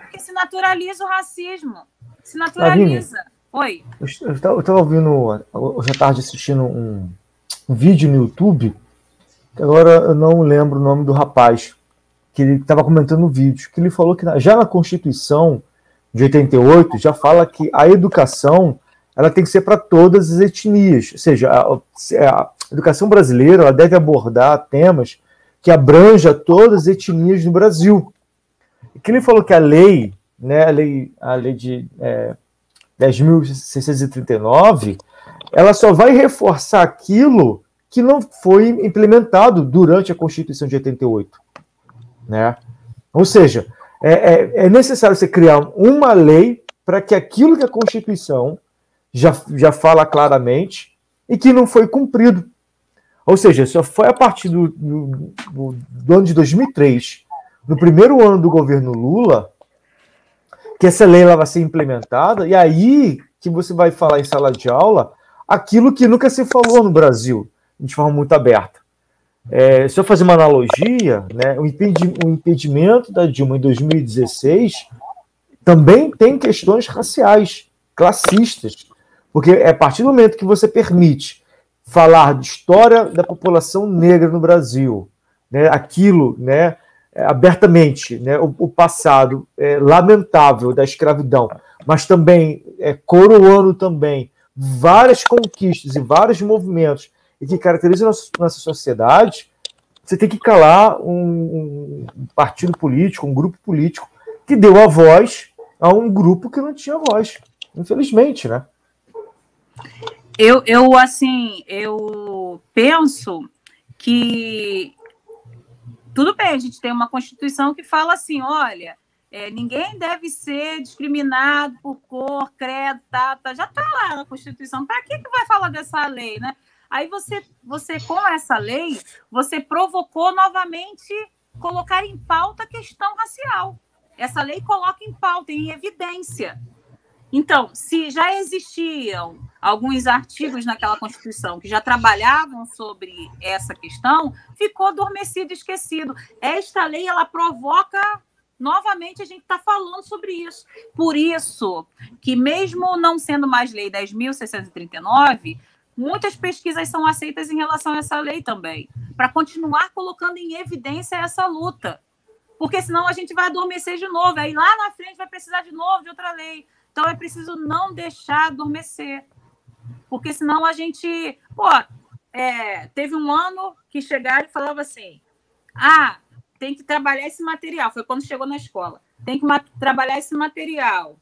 Speaker 4: Porque se naturaliza o racismo. Se naturaliza. Oi. Eu
Speaker 2: estava ouvindo, hoje à tarde assistindo um, um vídeo no YouTube, que agora eu não lembro o nome do rapaz, que ele estava comentando no vídeo, que ele falou que já na Constituição de 88 já fala que a educação ela tem que ser para todas as etnias, ou seja, a, a educação brasileira ela deve abordar temas que abranja todas as etnias no Brasil. E que ele falou que a lei né, a lei, a lei de é, 10.639, ela só vai reforçar aquilo que não foi implementado durante a Constituição de 88. Né? Ou seja, é, é, é necessário você criar uma lei para que aquilo que a Constituição já, já fala claramente e que não foi cumprido. Ou seja, só foi a partir do, do, do, ano de 2003, no primeiro ano do governo Lula, que essa lei ela vai ser implementada, e aí que você vai falar em sala de aula aquilo que nunca se falou no Brasil, de forma muito aberta. É, se eu fazer uma analogia, né, o, impedi o impedimento da Dilma em 2016 também tem questões raciais, classistas, porque é a partir do momento que você permite falar de história da população negra no Brasil, né, aquilo, né, abertamente, né, o, o passado é, lamentável da escravidão, mas também é, coroando também várias conquistas e vários movimentos que caracterizam nossa, nossa sociedade, você tem que calar um, um, partido político, um grupo político que deu a voz a um grupo que não tinha voz, infelizmente, né?
Speaker 4: Eu, eu assim, eu penso que tudo bem, a gente tem uma constituição que fala assim, olha, é, ninguém deve ser discriminado por cor, credo, tá já está lá na Constituição. Para que, que vai falar dessa lei, né? Aí você, você, com essa lei, você provocou novamente colocar em pauta a questão racial. Essa lei coloca em pauta, em evidência. Então, se já existiam alguns artigos naquela Constituição que já trabalhavam sobre essa questão, ficou adormecido, esquecido. Esta lei ela provoca novamente a gente está falando sobre isso. Por isso que, mesmo não sendo mais lei 10.639, muitas pesquisas são aceitas em relação a essa lei também, para continuar colocando em evidência essa luta. Porque senão a gente vai adormecer de novo, aí lá na frente vai precisar de novo de outra lei. Então é preciso não deixar adormecer. Porque senão a gente. Pô, é, teve um ano que chegaram e falava assim: ah, tem que trabalhar esse material. Foi quando chegou na escola. Tem que trabalhar esse material.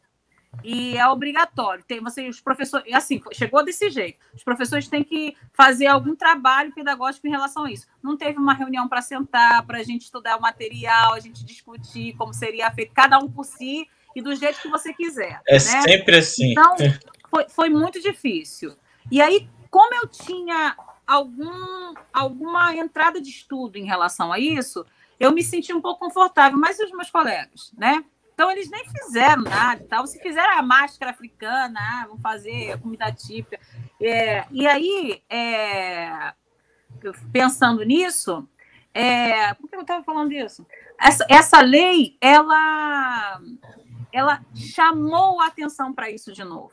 Speaker 4: E é obrigatório. Tem você, os professores, assim, chegou desse jeito. Os professores têm que fazer algum trabalho pedagógico em relação a isso. Não teve uma reunião para sentar, para a gente estudar o material, a gente discutir como seria feito, cada um por si e do jeito que você quiser.
Speaker 3: É né? sempre assim.
Speaker 4: Então, foi, foi muito difícil. E aí, como eu tinha algum, alguma entrada de estudo em relação a isso, eu me senti um pouco confortável, mas e os meus colegas, né? Então eles nem fizeram nada e tal. Se fizeram a máscara africana, ah, vão fazer a comida típica. É, e aí, é, pensando nisso, é, por que eu estava falando disso? Essa, essa lei, ela, ela chamou a atenção para isso de novo.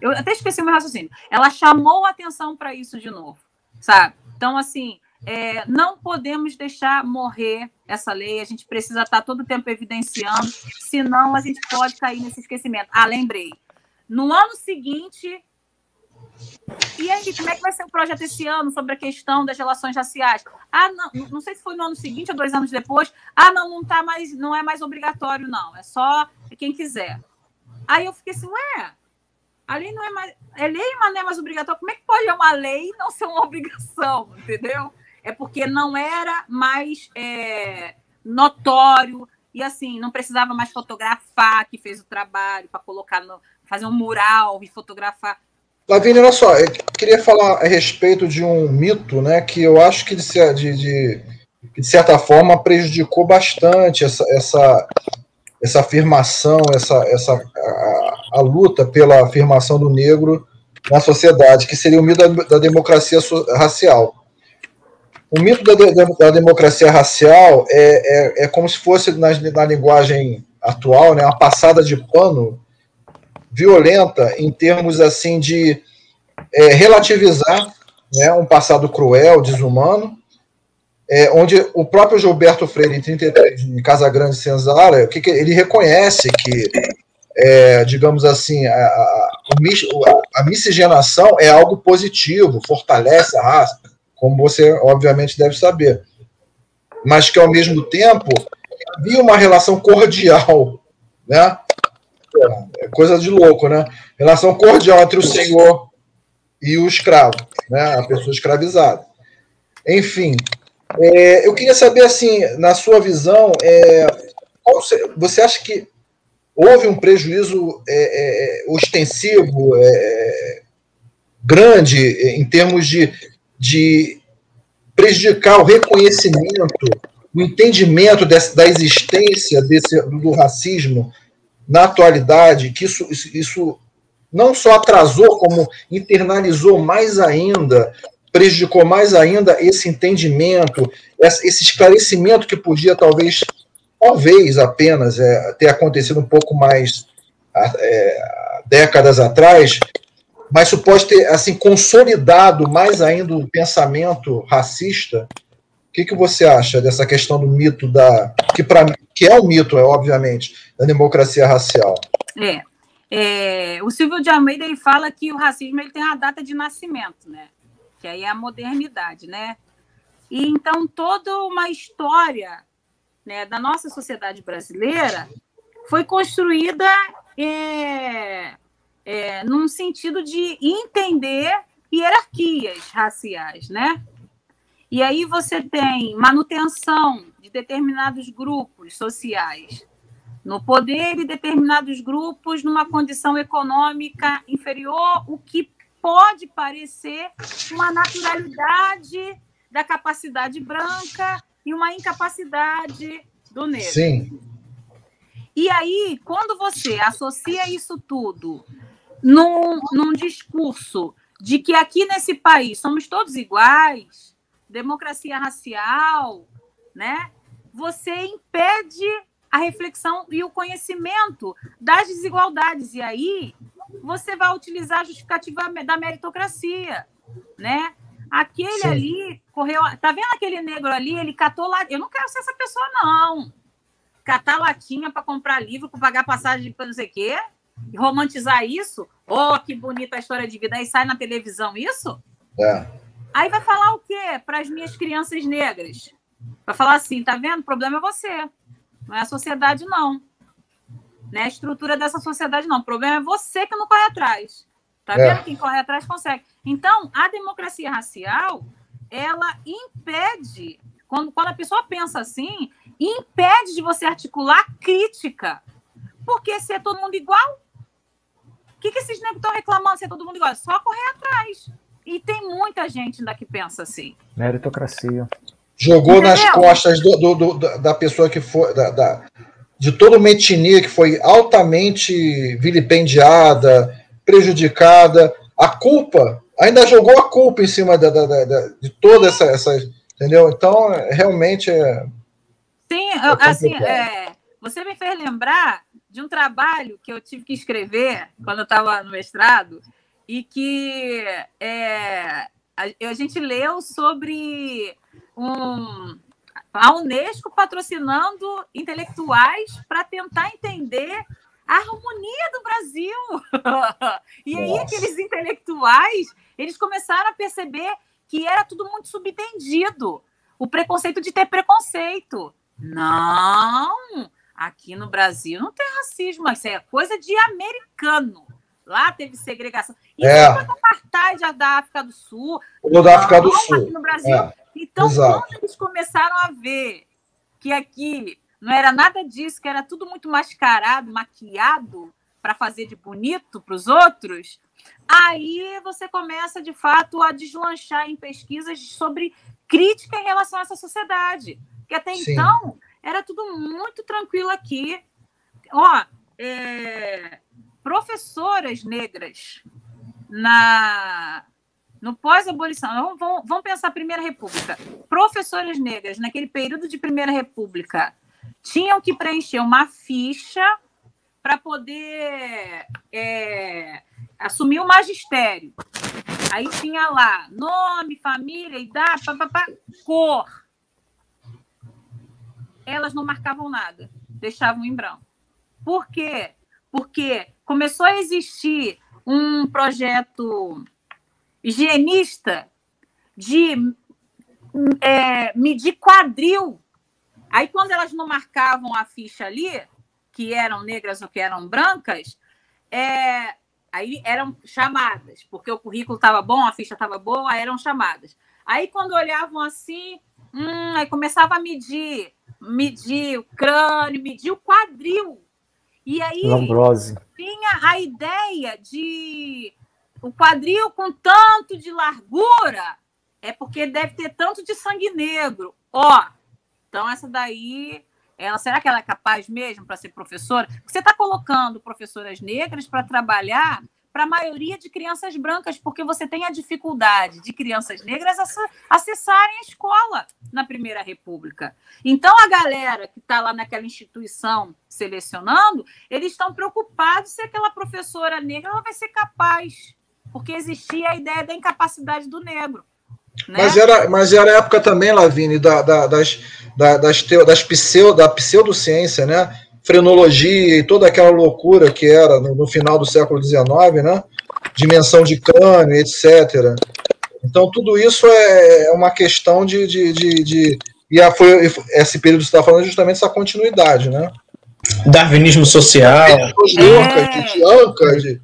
Speaker 4: Eu até esqueci o meu raciocínio. Ela chamou a atenção para isso de novo, sabe? Então, assim, é, não podemos deixar morrer essa lei, a gente precisa estar todo o tempo evidenciando, senão a gente pode cair nesse esquecimento. Ah, lembrei. No ano seguinte. E aí, como é que vai ser o projeto esse ano sobre a questão das relações raciais? Ah, não, não sei se foi no ano seguinte ou dois anos depois. Ah, não, não tá mais, não é mais obrigatório, não. É só quem quiser. Aí eu fiquei assim, ué, a lei não é mais. É lei, mas não é mais obrigatório. Como é que pode ser uma lei não ser uma obrigação? Entendeu? é porque não era mais é, notório e assim não precisava mais fotografar que fez o trabalho para colocar no fazer um mural e fotografar.
Speaker 5: Lavínia, olha só, eu queria falar a respeito de um mito, né, que eu acho que de, de, de, certa forma prejudicou bastante essa, essa, essa afirmação, essa, essa a, a, luta pela afirmação do negro na sociedade, que seria o mito da, da democracia racial. O mito da, da, da democracia racial é, é, é, como se fosse, na, na linguagem atual, né, uma passada de pano violenta em termos assim de é, relativizar né, um passado cruel, desumano, é, onde o próprio Gilberto Freire, em 33, em Casa Grande Senzala, que, que ele reconhece que, é, digamos assim, a, a, a miscigenação é algo positivo, fortalece a raça como você obviamente deve saber. Mas que ao mesmo tempo havia uma relação cordial, né? É coisa de louco, né? Relação cordial entre o senhor e o escravo, né? A pessoa escravizada. Enfim, é, eu queria saber assim, na sua visão, é, você acha que houve um prejuízo é, é ostensivo, é, grande em termos de, de prejudicar o reconhecimento, o entendimento desse, da existência desse, do racismo na atualidade, que isso, isso, não só atrasou, como internalizou mais ainda, prejudicou mais ainda esse entendimento, esse esclarecimento que podia talvez, talvez apenas é, ter acontecido um pouco mais é, décadas atrás, mas isso pode ter assim consolidado mais ainda o pensamento racista. O que, que você acha dessa questão do mito da que para que é um mito, é obviamente, da democracia racial?
Speaker 4: É, é, o Silvio de Almeida ele fala que o racismo ele tem a data de nascimento, né? Que aí é a modernidade, né? E então toda uma história né, da nossa sociedade brasileira foi construída é, é, num sentido de entender hierarquias raciais, né? E aí você tem manutenção de determinados grupos sociais no poder e determinados grupos numa condição econômica inferior, o que pode parecer uma naturalidade da capacidade branca e uma incapacidade do negro.
Speaker 5: Sim.
Speaker 4: E aí, quando você associa isso tudo num, num discurso de que aqui nesse país somos todos iguais, democracia racial, né? Você impede a reflexão e o conhecimento das desigualdades. E aí você vai utilizar a justificativa da meritocracia, né? Aquele Sim. ali correu. Tá vendo aquele negro ali? Ele catou lá. Eu não quero ser essa pessoa, não. Catar latinha para comprar livro, para pagar passagem para não sei o quê, e romantizar isso. Oh, que bonita a história de vida. Aí sai na televisão isso?
Speaker 5: É.
Speaker 4: Aí vai falar o quê para as minhas crianças negras? Vai falar assim, tá vendo? O problema é você. Não é a sociedade, não. Não é a estrutura dessa sociedade, não. O problema é você que não corre atrás. Tá é. vendo? Quem corre atrás consegue. Então, a democracia racial, ela impede, quando, quando a pessoa pensa assim, impede de você articular crítica. Porque se é todo mundo igual, o que, que esses negros estão reclamando se é todo mundo igual? É só correr atrás. E tem muita gente ainda que pensa assim.
Speaker 2: Meritocracia.
Speaker 5: Jogou Entendeu? nas costas do, do, do, da pessoa que foi. Da, da, de toda uma etnia que foi altamente vilipendiada, prejudicada. A culpa, ainda jogou a culpa em cima da de toda essa, essa. Entendeu? Então, realmente é.
Speaker 4: Sim, é assim, é, você me fez lembrar de um trabalho que eu tive que escrever quando eu estava no mestrado e que é, a, a gente leu sobre um, a Unesco patrocinando intelectuais para tentar entender a harmonia do Brasil. e aí Nossa. aqueles intelectuais, eles começaram a perceber que era tudo muito subentendido. O preconceito de ter preconceito. Não, aqui no Brasil não tem racismo, isso é coisa de americano. Lá teve segregação. Isso é. foi apartheid da África do Sul.
Speaker 5: Ou da África do Sul.
Speaker 4: Aqui no Brasil. É. Então, Exato. quando eles começaram a ver que aqui não era nada disso, que era tudo muito mascarado, maquiado para fazer de bonito para os outros, aí você começa de fato a deslanchar em pesquisas sobre crítica em relação a essa sociedade. Que até Sim. então era tudo muito tranquilo aqui. Ó, é, professoras negras na no pós-abolição, vamos, vamos pensar a Primeira República. Professoras negras, naquele período de Primeira República, tinham que preencher uma ficha para poder é, assumir o magistério. Aí tinha lá nome, família, idade, cor. Elas não marcavam nada, deixavam em branco. Por quê? Porque começou a existir um projeto higienista de é, medir quadril. Aí, quando elas não marcavam a ficha ali, que eram negras ou que eram brancas, é, aí eram chamadas, porque o currículo estava bom, a ficha estava boa, eram chamadas. Aí, quando olhavam assim, hum, aí começava a medir, medir o crânio, medir o quadril. E aí
Speaker 2: Lambrose.
Speaker 4: tinha a ideia de o quadril com tanto de largura é porque deve ter tanto de sangue negro. Ó, então essa daí, ela será que ela é capaz mesmo para ser professora? Você está colocando professoras negras para trabalhar para a maioria de crianças brancas, porque você tem a dificuldade de crianças negras acessarem a escola na Primeira República. Então, a galera que está lá naquela instituição selecionando, eles estão preocupados se aquela professora negra ela vai ser capaz, porque existia a ideia da incapacidade do negro.
Speaker 5: Né? Mas, era, mas era a época também, Lavine, da, da, das, da, das, teo, das pseudo, da pseudociência, né? frenologia e toda aquela loucura que era no, no final do século XIX, né? Dimensão de crânio, etc. Então, tudo isso é, é uma questão de. de, de, de e a, foi, esse período que você está falando é justamente essa continuidade, né?
Speaker 3: Darwinismo social. É,
Speaker 5: de, de,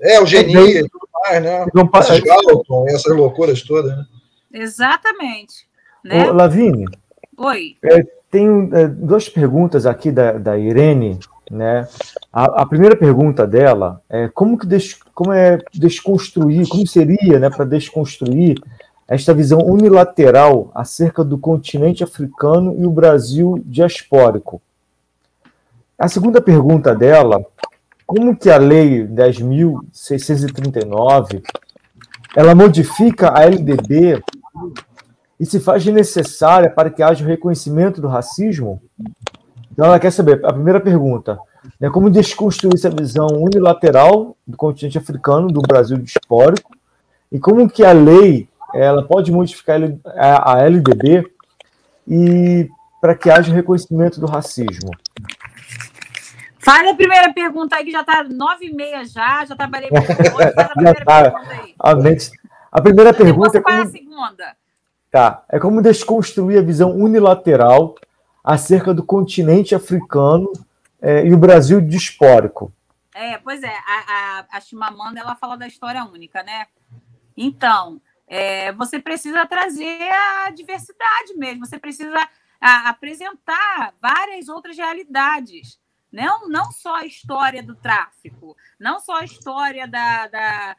Speaker 5: é, eugenia e tudo mais, né? Esses Galton, essas loucuras todas, né?
Speaker 4: Exatamente. Né?
Speaker 2: Ô, Lavínia. Oi. É, tem é, duas perguntas aqui da, da Irene, né? A, a, primeira pergunta dela é como que des, como é desconstruir, como seria, né, para desconstruir esta visão unilateral acerca do continente africano e o Brasil diaspórico. A segunda pergunta dela, como que a lei 10.639 ela modifica a LDB e se faz necessária para que haja o reconhecimento do racismo? Então, ela quer saber, a primeira pergunta, né, como desconstruir essa visão unilateral do continente africano, do Brasil dispórico, e como que a lei ela pode modificar a LDB e para que haja o reconhecimento do racismo?
Speaker 4: Fala a primeira pergunta aí, que já está nove e meia já, já trabalhei com você. Fala a primeira
Speaker 2: tá. pergunta aí. A, a primeira pergunta é
Speaker 4: como... a segunda.
Speaker 2: Tá. É como desconstruir a visão unilateral acerca do continente africano é, e o Brasil dispórico.
Speaker 4: É, pois é, a, a, a Chimamanda ela fala da história única, né? Então, é, você precisa trazer a diversidade mesmo, você precisa a, apresentar várias outras realidades. Não, não só a história do tráfico, não só a história da, da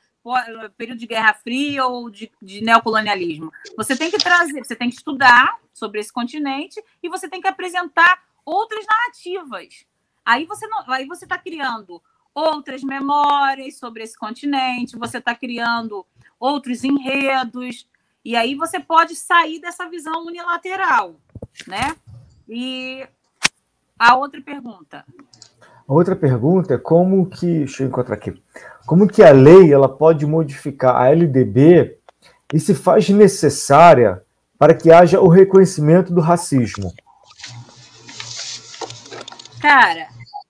Speaker 4: período de Guerra Fria ou de, de, neocolonialismo. Você tem que trazer, você tem que estudar sobre esse continente e você tem que apresentar outras narrativas. Aí você aí você está criando outras memórias sobre esse continente, você está criando outros enredos e aí você pode sair dessa visão unilateral, né? E a outra pergunta.
Speaker 2: A outra pergunta é como que, deixa eu encontrar aqui como que a lei ela pode modificar a LDB e se faz necessária para que haja o reconhecimento do racismo?
Speaker 4: Cara,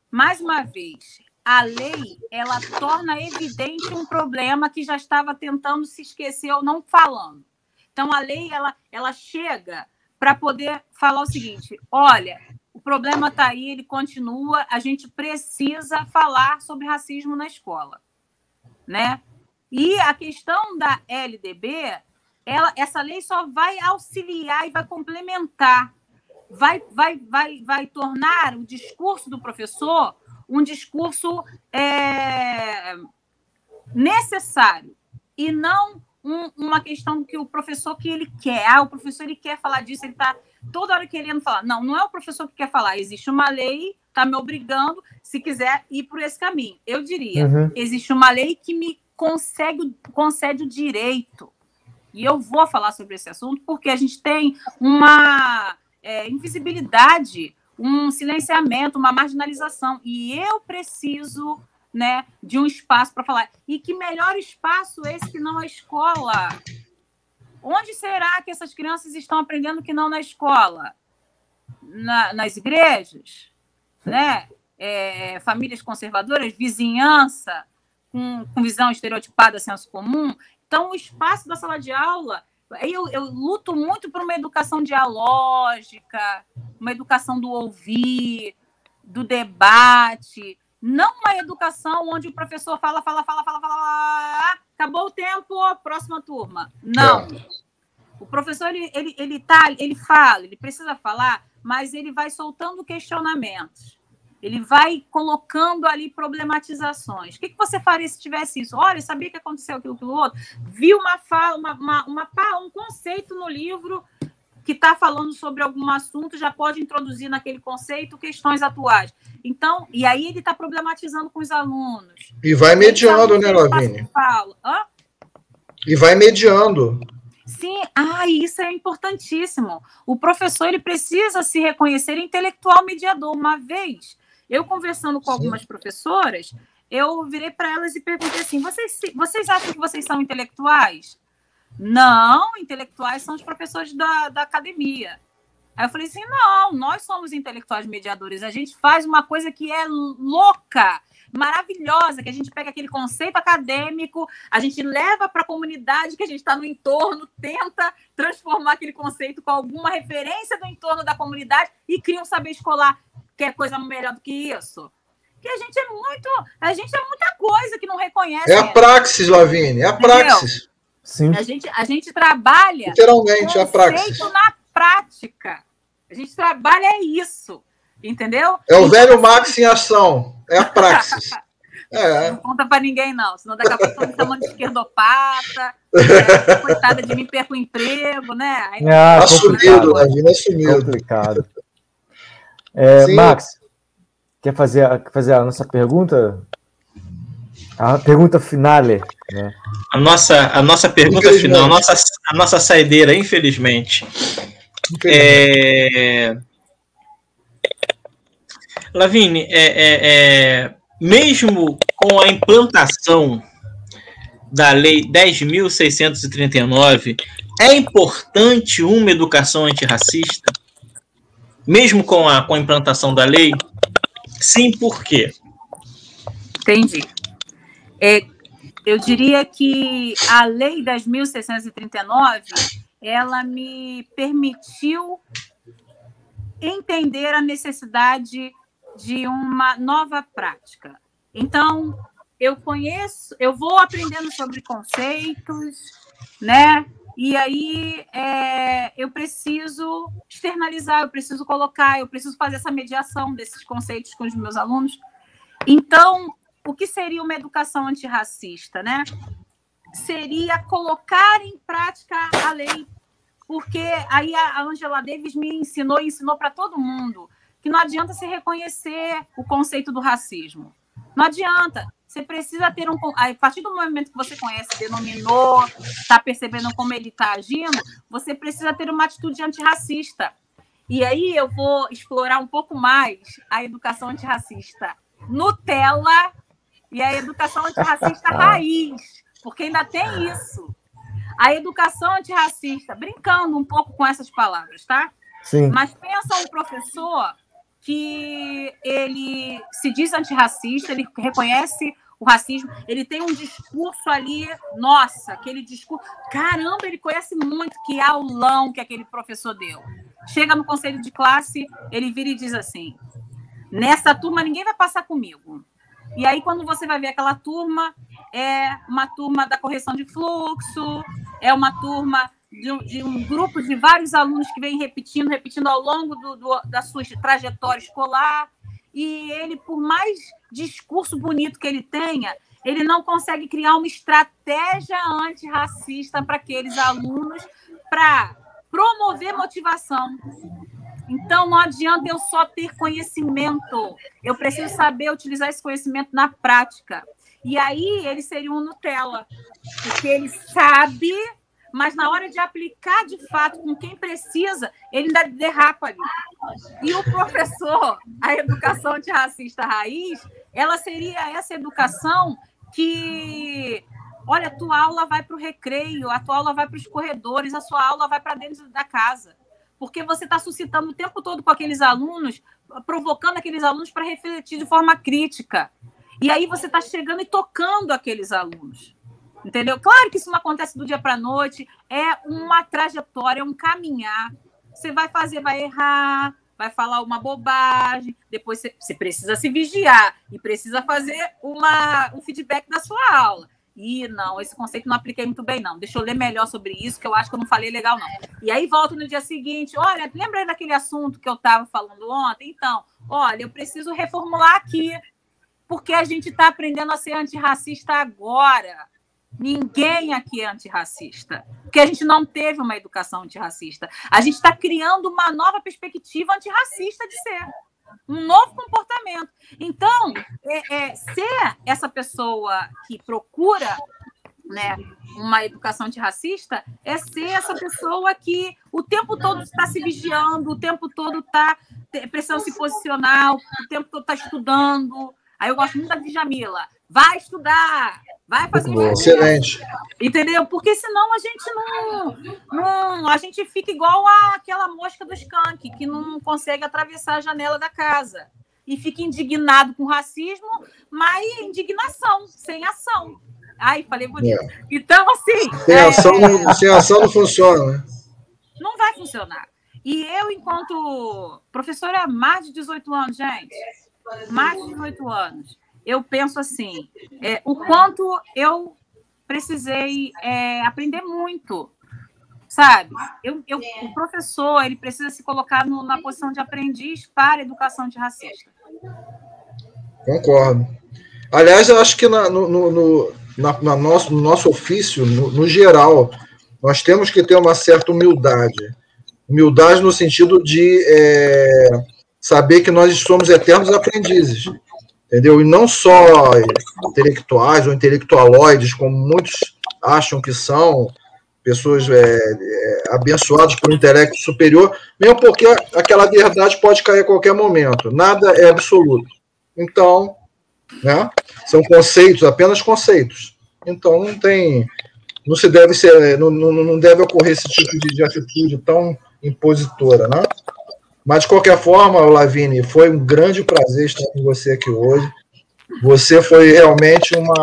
Speaker 4: mais uma vez, a lei ela torna evidente um problema que já estava tentando se esquecer ou não falando. Então a lei ela, ela chega para poder falar o seguinte: olha, o problema está aí, ele continua, a gente precisa falar sobre racismo na escola né? E a questão da LDB, ela, essa lei só vai auxiliar e vai complementar, vai, vai, vai, vai tornar o discurso do professor um discurso é, necessário e não um, uma questão que o professor que ele quer. Ah, o professor ele quer falar disso, ele está toda hora querendo falar. Não, não é o professor que quer falar. Existe uma lei está me obrigando, se quiser, ir por esse caminho. Eu diria, uhum. existe uma lei que me consegue, concede o direito. E eu vou falar sobre esse assunto porque a gente tem uma é, invisibilidade, um silenciamento, uma marginalização. E eu preciso né, de um espaço para falar. E que melhor espaço esse que não a escola? Onde será que essas crianças estão aprendendo que não na escola? Na, nas igrejas? né? É, famílias conservadoras, vizinhança com, com visão estereotipada, senso comum. Então, o espaço da sala de aula, eu, eu luto muito por uma educação dialógica, uma educação do ouvir, do debate, não uma educação onde o professor fala, fala, fala, fala, fala, fala acabou o tempo, próxima turma. Não. É. O professor ele, ele, ele tá, ele fala, ele precisa falar, mas ele vai soltando questionamentos. Ele vai colocando ali problematizações. O que, que você faria se tivesse isso? Olha, sabia que aconteceu aquilo, aquilo outro? Viu uma fala, uma, uma, uma, um conceito no livro que está falando sobre algum assunto, já pode introduzir naquele conceito questões atuais. Então, e aí ele está problematizando com os alunos.
Speaker 5: E vai mediando, né, Lavínia? E vai mediando.
Speaker 4: Sim, ah, isso é importantíssimo. O professor ele precisa se reconhecer intelectual mediador. Uma vez, eu conversando com Sim. algumas professoras, eu virei para elas e perguntei assim: vocês, vocês acham que vocês são intelectuais? Não, intelectuais são os professores da, da academia. Aí eu falei assim: não, nós somos intelectuais mediadores. A gente faz uma coisa que é louca maravilhosa, que a gente pega aquele conceito acadêmico, a gente leva para a comunidade que a gente está no entorno, tenta transformar aquele conceito com alguma referência do entorno da comunidade e cria um saber escolar. que é coisa melhor do que isso? Que a gente é muito. A gente é muita coisa que não reconhece.
Speaker 5: É a praxis, Lavínia, é a praxis.
Speaker 4: Sim. A, gente, a gente trabalha.
Speaker 5: Literalmente, é a praxis.
Speaker 4: na prática. A gente trabalha é isso. Entendeu?
Speaker 5: É o velho Max em ação. É a praxis. É.
Speaker 4: Não conta para ninguém, não. Senão daqui a pouco me chamando de esquerdopata. É, coitada de mim, perco o emprego, né?
Speaker 5: Aí, ah, assumido, Davi, assumido.
Speaker 2: Complicado. É, Max, quer fazer, quer fazer a nossa pergunta? A pergunta finale, né?
Speaker 3: A nossa, a nossa pergunta final, a nossa, a nossa saideira, infelizmente. infelizmente. É... Lavine, é, é, é, mesmo com a implantação da Lei 10.639, é importante uma educação antirracista? Mesmo com a, com a implantação da lei? Sim, por quê?
Speaker 4: Entendi. É, eu diria que a Lei 10.639 ela me permitiu entender a necessidade de uma nova prática. Então, eu conheço, eu vou aprendendo sobre conceitos, né? E aí é, eu preciso externalizar, eu preciso colocar, eu preciso fazer essa mediação desses conceitos com os meus alunos. Então, o que seria uma educação antirracista, né? Seria colocar em prática a lei, porque aí a Angela Davis me ensinou e ensinou para todo mundo que não adianta se reconhecer o conceito do racismo. Não adianta. Você precisa ter um. A partir do momento que você conhece, denominou, está percebendo como ele está agindo, você precisa ter uma atitude antirracista. E aí eu vou explorar um pouco mais a educação antirracista Nutella e a educação antirracista raiz, porque ainda tem isso. A educação antirracista, brincando um pouco com essas palavras, tá?
Speaker 2: Sim.
Speaker 4: Mas pensa um professor que ele se diz antirracista, ele reconhece o racismo, ele tem um discurso ali, nossa, aquele discurso, caramba, ele conhece muito, que aulão que aquele professor deu. Chega no conselho de classe, ele vira e diz assim: nessa turma ninguém vai passar comigo. E aí, quando você vai ver aquela turma, é uma turma da correção de fluxo, é uma turma de um, de um, grupo de vários alunos que vem repetindo, repetindo ao longo do, do, da sua trajetória escolar. E ele, por mais discurso bonito que ele tenha, ele não consegue criar uma estratégia antirracista para aqueles alunos para promover motivação. Então, não adianta eu só ter conhecimento. Eu preciso saber utilizar esse conhecimento na prática. E aí, ele seria um Nutella, porque ele sabe mas na hora de aplicar de fato com quem precisa, ele ainda derrapa ali. E o professor, a educação antirracista raiz, ela seria essa educação que, olha, a tua aula vai para o recreio, a tua aula vai para os corredores, a sua aula vai para dentro da casa. Porque você está suscitando o tempo todo com aqueles alunos, provocando aqueles alunos para refletir de forma crítica. E aí você está chegando e tocando aqueles alunos. Entendeu? Claro que isso não acontece do dia para a noite, é uma trajetória, é um caminhar. Você vai fazer, vai errar, vai falar uma bobagem, depois você, você precisa se vigiar e precisa fazer uma, um feedback da sua aula. E não, esse conceito não apliquei muito bem, não. Deixa eu ler melhor sobre isso, que eu acho que eu não falei legal, não. E aí volto no dia seguinte, olha, lembra daquele assunto que eu estava falando ontem? Então, olha, eu preciso reformular aqui, porque a gente está aprendendo a ser antirracista agora. Ninguém aqui é antirracista, porque a gente não teve uma educação antirracista. A gente está criando uma nova perspectiva antirracista de ser, um novo comportamento. Então, é, é, ser essa pessoa que procura né, uma educação antirracista é ser essa pessoa que o tempo todo está se vigiando, o tempo todo está precisando se posicionar, o tempo todo está estudando. Aí eu gosto muito da Djamila. Vai estudar, vai fazer
Speaker 5: um Excelente.
Speaker 4: Entendeu? Porque senão a gente não, não. A gente fica igual aquela mosca do skunk, que não consegue atravessar a janela da casa. E fica indignado com racismo, mas indignação, sem ação. Ai, falei bonito. É. Então, assim.
Speaker 5: Sem, é... ação, sem ação não funciona, né?
Speaker 4: Não vai funcionar. E eu, enquanto professora há mais de 18 anos, gente, mais de 18 anos, eu penso assim: é, o quanto eu precisei é, aprender muito. Sabe? Eu, eu, o professor ele precisa se colocar no, na posição de aprendiz para a educação antirracista.
Speaker 5: Concordo. Aliás, eu acho que na, no, no, na, na nosso, no nosso ofício, no, no, geral, nós temos que ter uma certa humildade. Humildade no sentido de é, saber que nós somos eternos aprendizes. Entendeu? E não só intelectuais ou intelectualoides, como muitos acham que são, pessoas é, é, abençoadas por um intelecto superior, mesmo porque aquela verdade pode cair a qualquer momento. Nada é absoluto. Então, né? São conceitos, apenas conceitos. Então não tem, não se deve ser, não, não deve ocorrer esse tipo de, de atitude tão impositora, né? Mas de qualquer forma, Lavini, foi um grande prazer estar com você aqui hoje. Você foi realmente uma,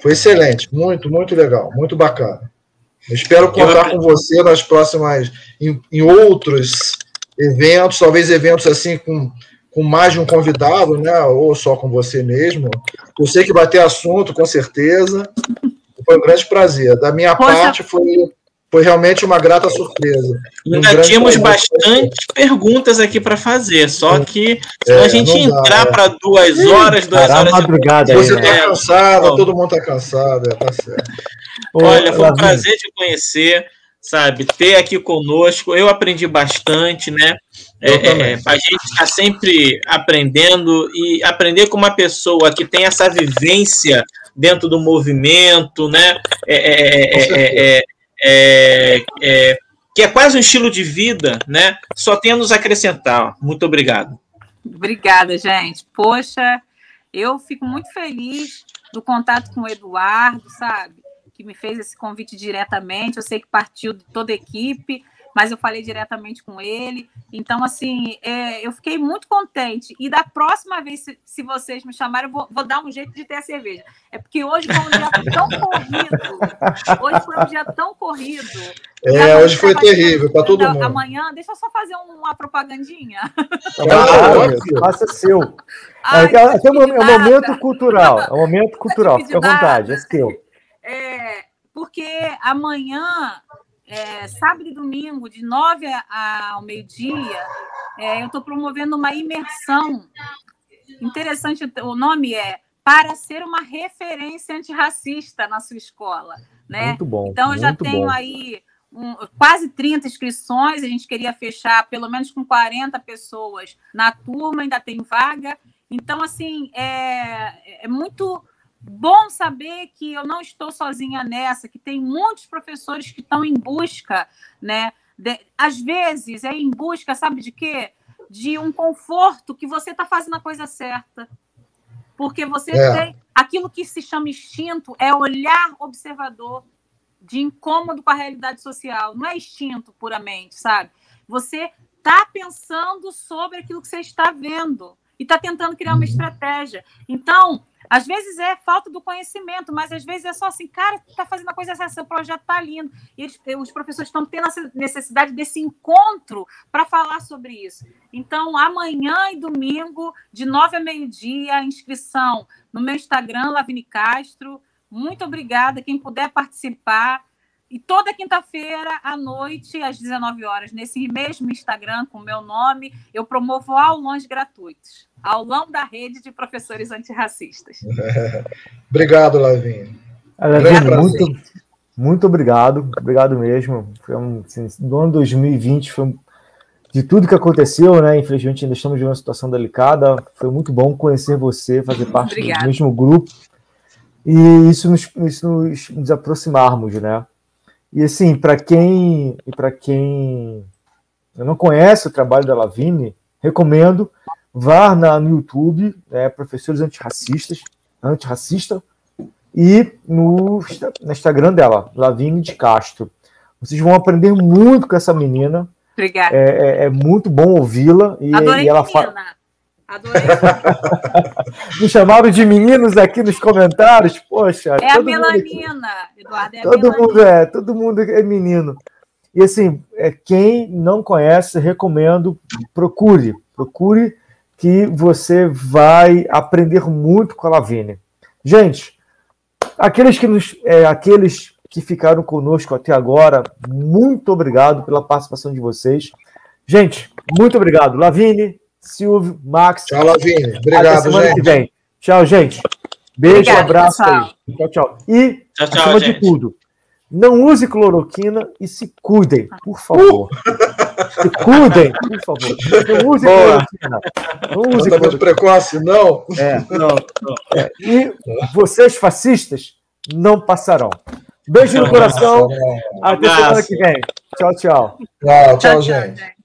Speaker 5: foi excelente, muito, muito legal, muito bacana. Eu espero contar com você nas próximas, em, em outros eventos, talvez eventos assim com com mais de um convidado, né? Ou só com você mesmo. Eu sei que vai ter assunto, com certeza. Foi um grande prazer. Da minha Poxa. parte, foi, foi realmente uma grata surpresa.
Speaker 3: Ainda um tínhamos bastante perguntas aqui para fazer, só que se é, a gente entrar para duas horas, duas
Speaker 2: Caramba,
Speaker 3: horas.
Speaker 2: Madrugada
Speaker 5: você está é, cansado, todo mundo está cansado, é, tá certo.
Speaker 3: Olha, foi um prazer te conhecer sabe? Ter aqui conosco, eu aprendi bastante, né? É, é, a gente está sempre aprendendo e aprender com uma pessoa que tem essa vivência dentro do movimento, né? É, é, que é quase um estilo de vida, né? Só tem a nos acrescentar. Muito obrigado.
Speaker 4: Obrigada, gente. Poxa, eu fico muito feliz do contato com o Eduardo, sabe? que me fez esse convite diretamente. Eu sei que partiu de toda a equipe, mas eu falei diretamente com ele. Então, assim, é, eu fiquei muito contente. E da próxima vez, se, se vocês me chamarem, eu vou, vou, dar um jeito de ter a cerveja. É porque hoje foi um dia tão corrido. Hoje foi um dia tão corrido.
Speaker 5: É, hoje foi terrível para todo mundo.
Speaker 4: Amanhã, deixa eu só fazer uma propagandinha.
Speaker 2: Claro, faça seu. Ai, é, é, é, um momento cultural. É um momento cultural. Fique à vontade, é seu.
Speaker 4: É, porque amanhã, é, sábado e domingo, de nove ao meio-dia, é, eu estou promovendo uma imersão. Interessante, o nome é Para Ser uma Referência Antirracista na sua escola. Né?
Speaker 2: Muito bom.
Speaker 4: Então, eu já tenho
Speaker 2: bom.
Speaker 4: aí um, quase 30 inscrições, a gente queria fechar pelo menos com 40 pessoas na turma, ainda tem vaga. Então, assim, é, é muito bom saber que eu não estou sozinha nessa, que tem muitos professores que estão em busca, né? De, às vezes é em busca, sabe de quê? De um conforto que você está fazendo a coisa certa. Porque você é. tem aquilo que se chama instinto é olhar observador de incômodo com a realidade social. Não é instinto puramente, sabe? Você está pensando sobre aquilo que você está vendo e está tentando criar uma uhum. estratégia. Então, às vezes é falta do conhecimento, mas às vezes é só assim, cara, está fazendo a coisa certa, seu projeto está lindo. E eles, os professores estão tendo essa necessidade desse encontro para falar sobre isso. Então, amanhã e domingo, de nove a meio-dia, inscrição no meu Instagram, Lavini Castro. Muito obrigada. Quem puder participar. E toda quinta-feira, à noite, às 19 horas, nesse mesmo Instagram, com o meu nome, eu promovo aulões gratuitos. Aulão da rede de professores antirracistas.
Speaker 5: obrigado. Lavinho,
Speaker 2: muito, muito obrigado. Obrigado mesmo. Foi um, assim, no ano 2020 foi de tudo que aconteceu, né? Infelizmente ainda estamos em uma situação delicada. Foi muito bom conhecer você, fazer parte Obrigada. do mesmo grupo e isso nos, isso nos, nos aproximarmos, né? E assim, para quem para quem não conhece o trabalho da Lavine, recomendo vá na, no YouTube, é, professores antirracistas, antirracista, e no, no Instagram dela, Lavine de Castro. Vocês vão aprender muito com essa menina.
Speaker 4: Obrigada.
Speaker 2: É, é, é muito bom ouvi-la. E,
Speaker 4: Adorei
Speaker 2: e ela
Speaker 4: fala. Adorei.
Speaker 2: Me chamaram de meninos aqui nos comentários. Poxa.
Speaker 4: É a melanina, Eduardo. É
Speaker 2: todo
Speaker 4: melanina.
Speaker 2: mundo é, todo mundo é menino. E assim, é, quem não conhece, recomendo, procure. Procure que você vai aprender muito com a Lavine. Gente, aqueles que nos, é, aqueles que ficaram conosco até agora, muito obrigado pela participação de vocês. Gente, muito obrigado. Lavine, Silvio, Max.
Speaker 5: Tchau, Lavinho. Obrigado,
Speaker 2: Até semana
Speaker 5: gente.
Speaker 2: que vem. Tchau, gente. Beijo,
Speaker 4: Obrigada,
Speaker 2: abraço. Tchau, tchau. E,
Speaker 3: Tchau, tchau,
Speaker 2: acima de
Speaker 3: gente.
Speaker 2: tudo, não use cloroquina e se cuidem, por favor. Se cuidem, por favor. Não use
Speaker 5: Boa.
Speaker 2: cloroquina. Não use
Speaker 5: Tratamento
Speaker 2: cloroquina.
Speaker 5: precoce, não.
Speaker 2: É, não, não. É. E vocês, fascistas, não passarão. Beijo no coração. Até semana que vem. Tchau, tchau.
Speaker 5: Tchau, tchau,
Speaker 4: Tchau, tchau,
Speaker 5: gente.
Speaker 4: gente.